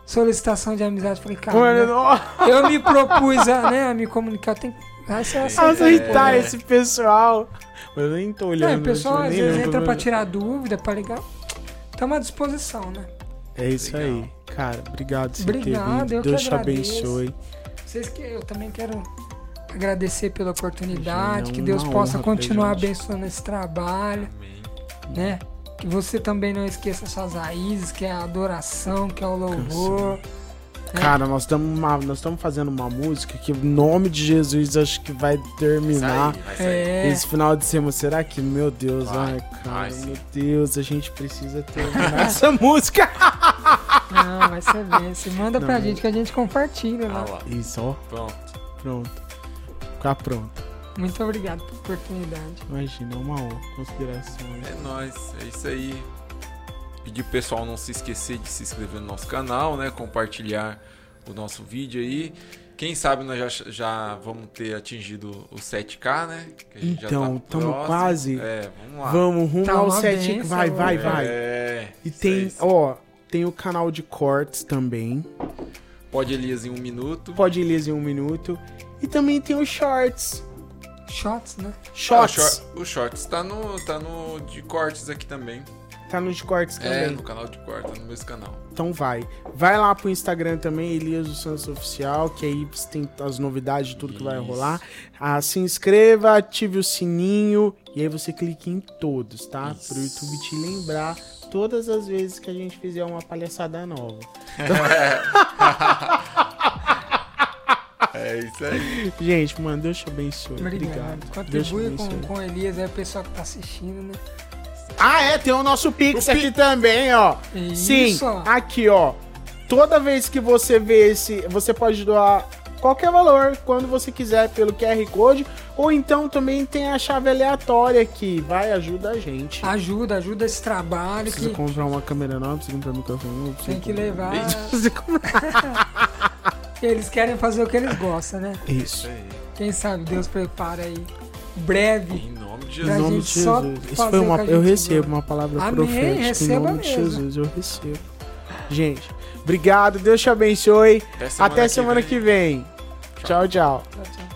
solicitações de amizade. Falei, cara, Mano, né, eu me propus a, né, a me comunicar. Tem ser assim, aceitar né? esse pessoal. Eu nem tô Não, olhando. o pessoal às vezes entra pra tirar dúvida, pra ligar. Estamos à disposição, né? É isso Legal. aí. Cara, obrigado por você Obrigado, ter eu vindo. que Deus te abençoe. Vocês que eu também quero agradecer pela oportunidade, Imagina, que é Deus possa continuar abençoando esse trabalho, Amém. né? Que você também não esqueça suas raízes, que é a adoração, que é o louvor. É. Cara, nós estamos fazendo uma música que, em nome de Jesus, acho que vai terminar. Sai, vai sair. É, Esse final de semana, será que, meu Deus, Vai, ai, cara, meu Deus, a gente precisa terminar essa música. não, vai ser bem. Você manda pra Não. gente que a gente compartilha Ah lá. lá. Isso, ó, Pronto. pronto. Ficar pronto. Muito obrigado pela oportunidade. Imagina, é uma honra, considerações. É nóis, é isso aí. Pedir pro pessoal não se esquecer de se inscrever no nosso canal, né? Compartilhar o nosso vídeo aí. Quem sabe nós já, já vamos ter atingido o 7K, né? Que a gente já Então, tá tamo próximo. quase. É, vamos lá. Vamos rumo Tá ao uma 7. benção, Vai, vai, é. vai. É, E tem, ó, tem o canal de cortes também. Pode Elias em um minuto. Pode ir em um minuto. E também tem os shorts. Shots, né? Ah, o, Shorts. short, o Shorts tá no, tá no de cortes aqui também. Tá nos cortes É, também. no canal de cortes, tá no mesmo canal. Então vai. Vai lá pro Instagram também, Elias dos Santos Oficial, que aí tem as novidades de tudo que vai Isso. rolar. Ah, se inscreva, ative o sininho e aí você clique em todos, tá? Isso. Pro YouTube te lembrar todas as vezes que a gente fizer uma palhaçada nova. É isso aí. Gente, mano, Deus te abençoe. Obrigado. Obrigado. Contribui com, abençoe. com o Elias, é o pessoal que tá assistindo, né? Ah, é, tem o nosso Pix aqui também, ó. Sim, Isso. aqui, ó. Toda vez que você vê esse, você pode doar qualquer valor quando você quiser pelo QR Code, ou então também tem a chave aleatória aqui, vai ajuda a gente. Ajuda, ajuda esse trabalho Precisa que comprar uma câmera nova, precisa comprar um microfone novo, tem que comprar- levar. Eles querem fazer o que eles gostam, né? Isso. Quem sabe Deus prepara aí breve. Em nome de Em Jesus. nome de Jesus. Isso foi uma, que eu recebo uma palavra Amém, profética em nome de mesmo. Jesus, eu recebo. Gente, obrigado, Deus te abençoe. Até semana, Até semana que vem. Tchau, tchau. Tchau, tchau.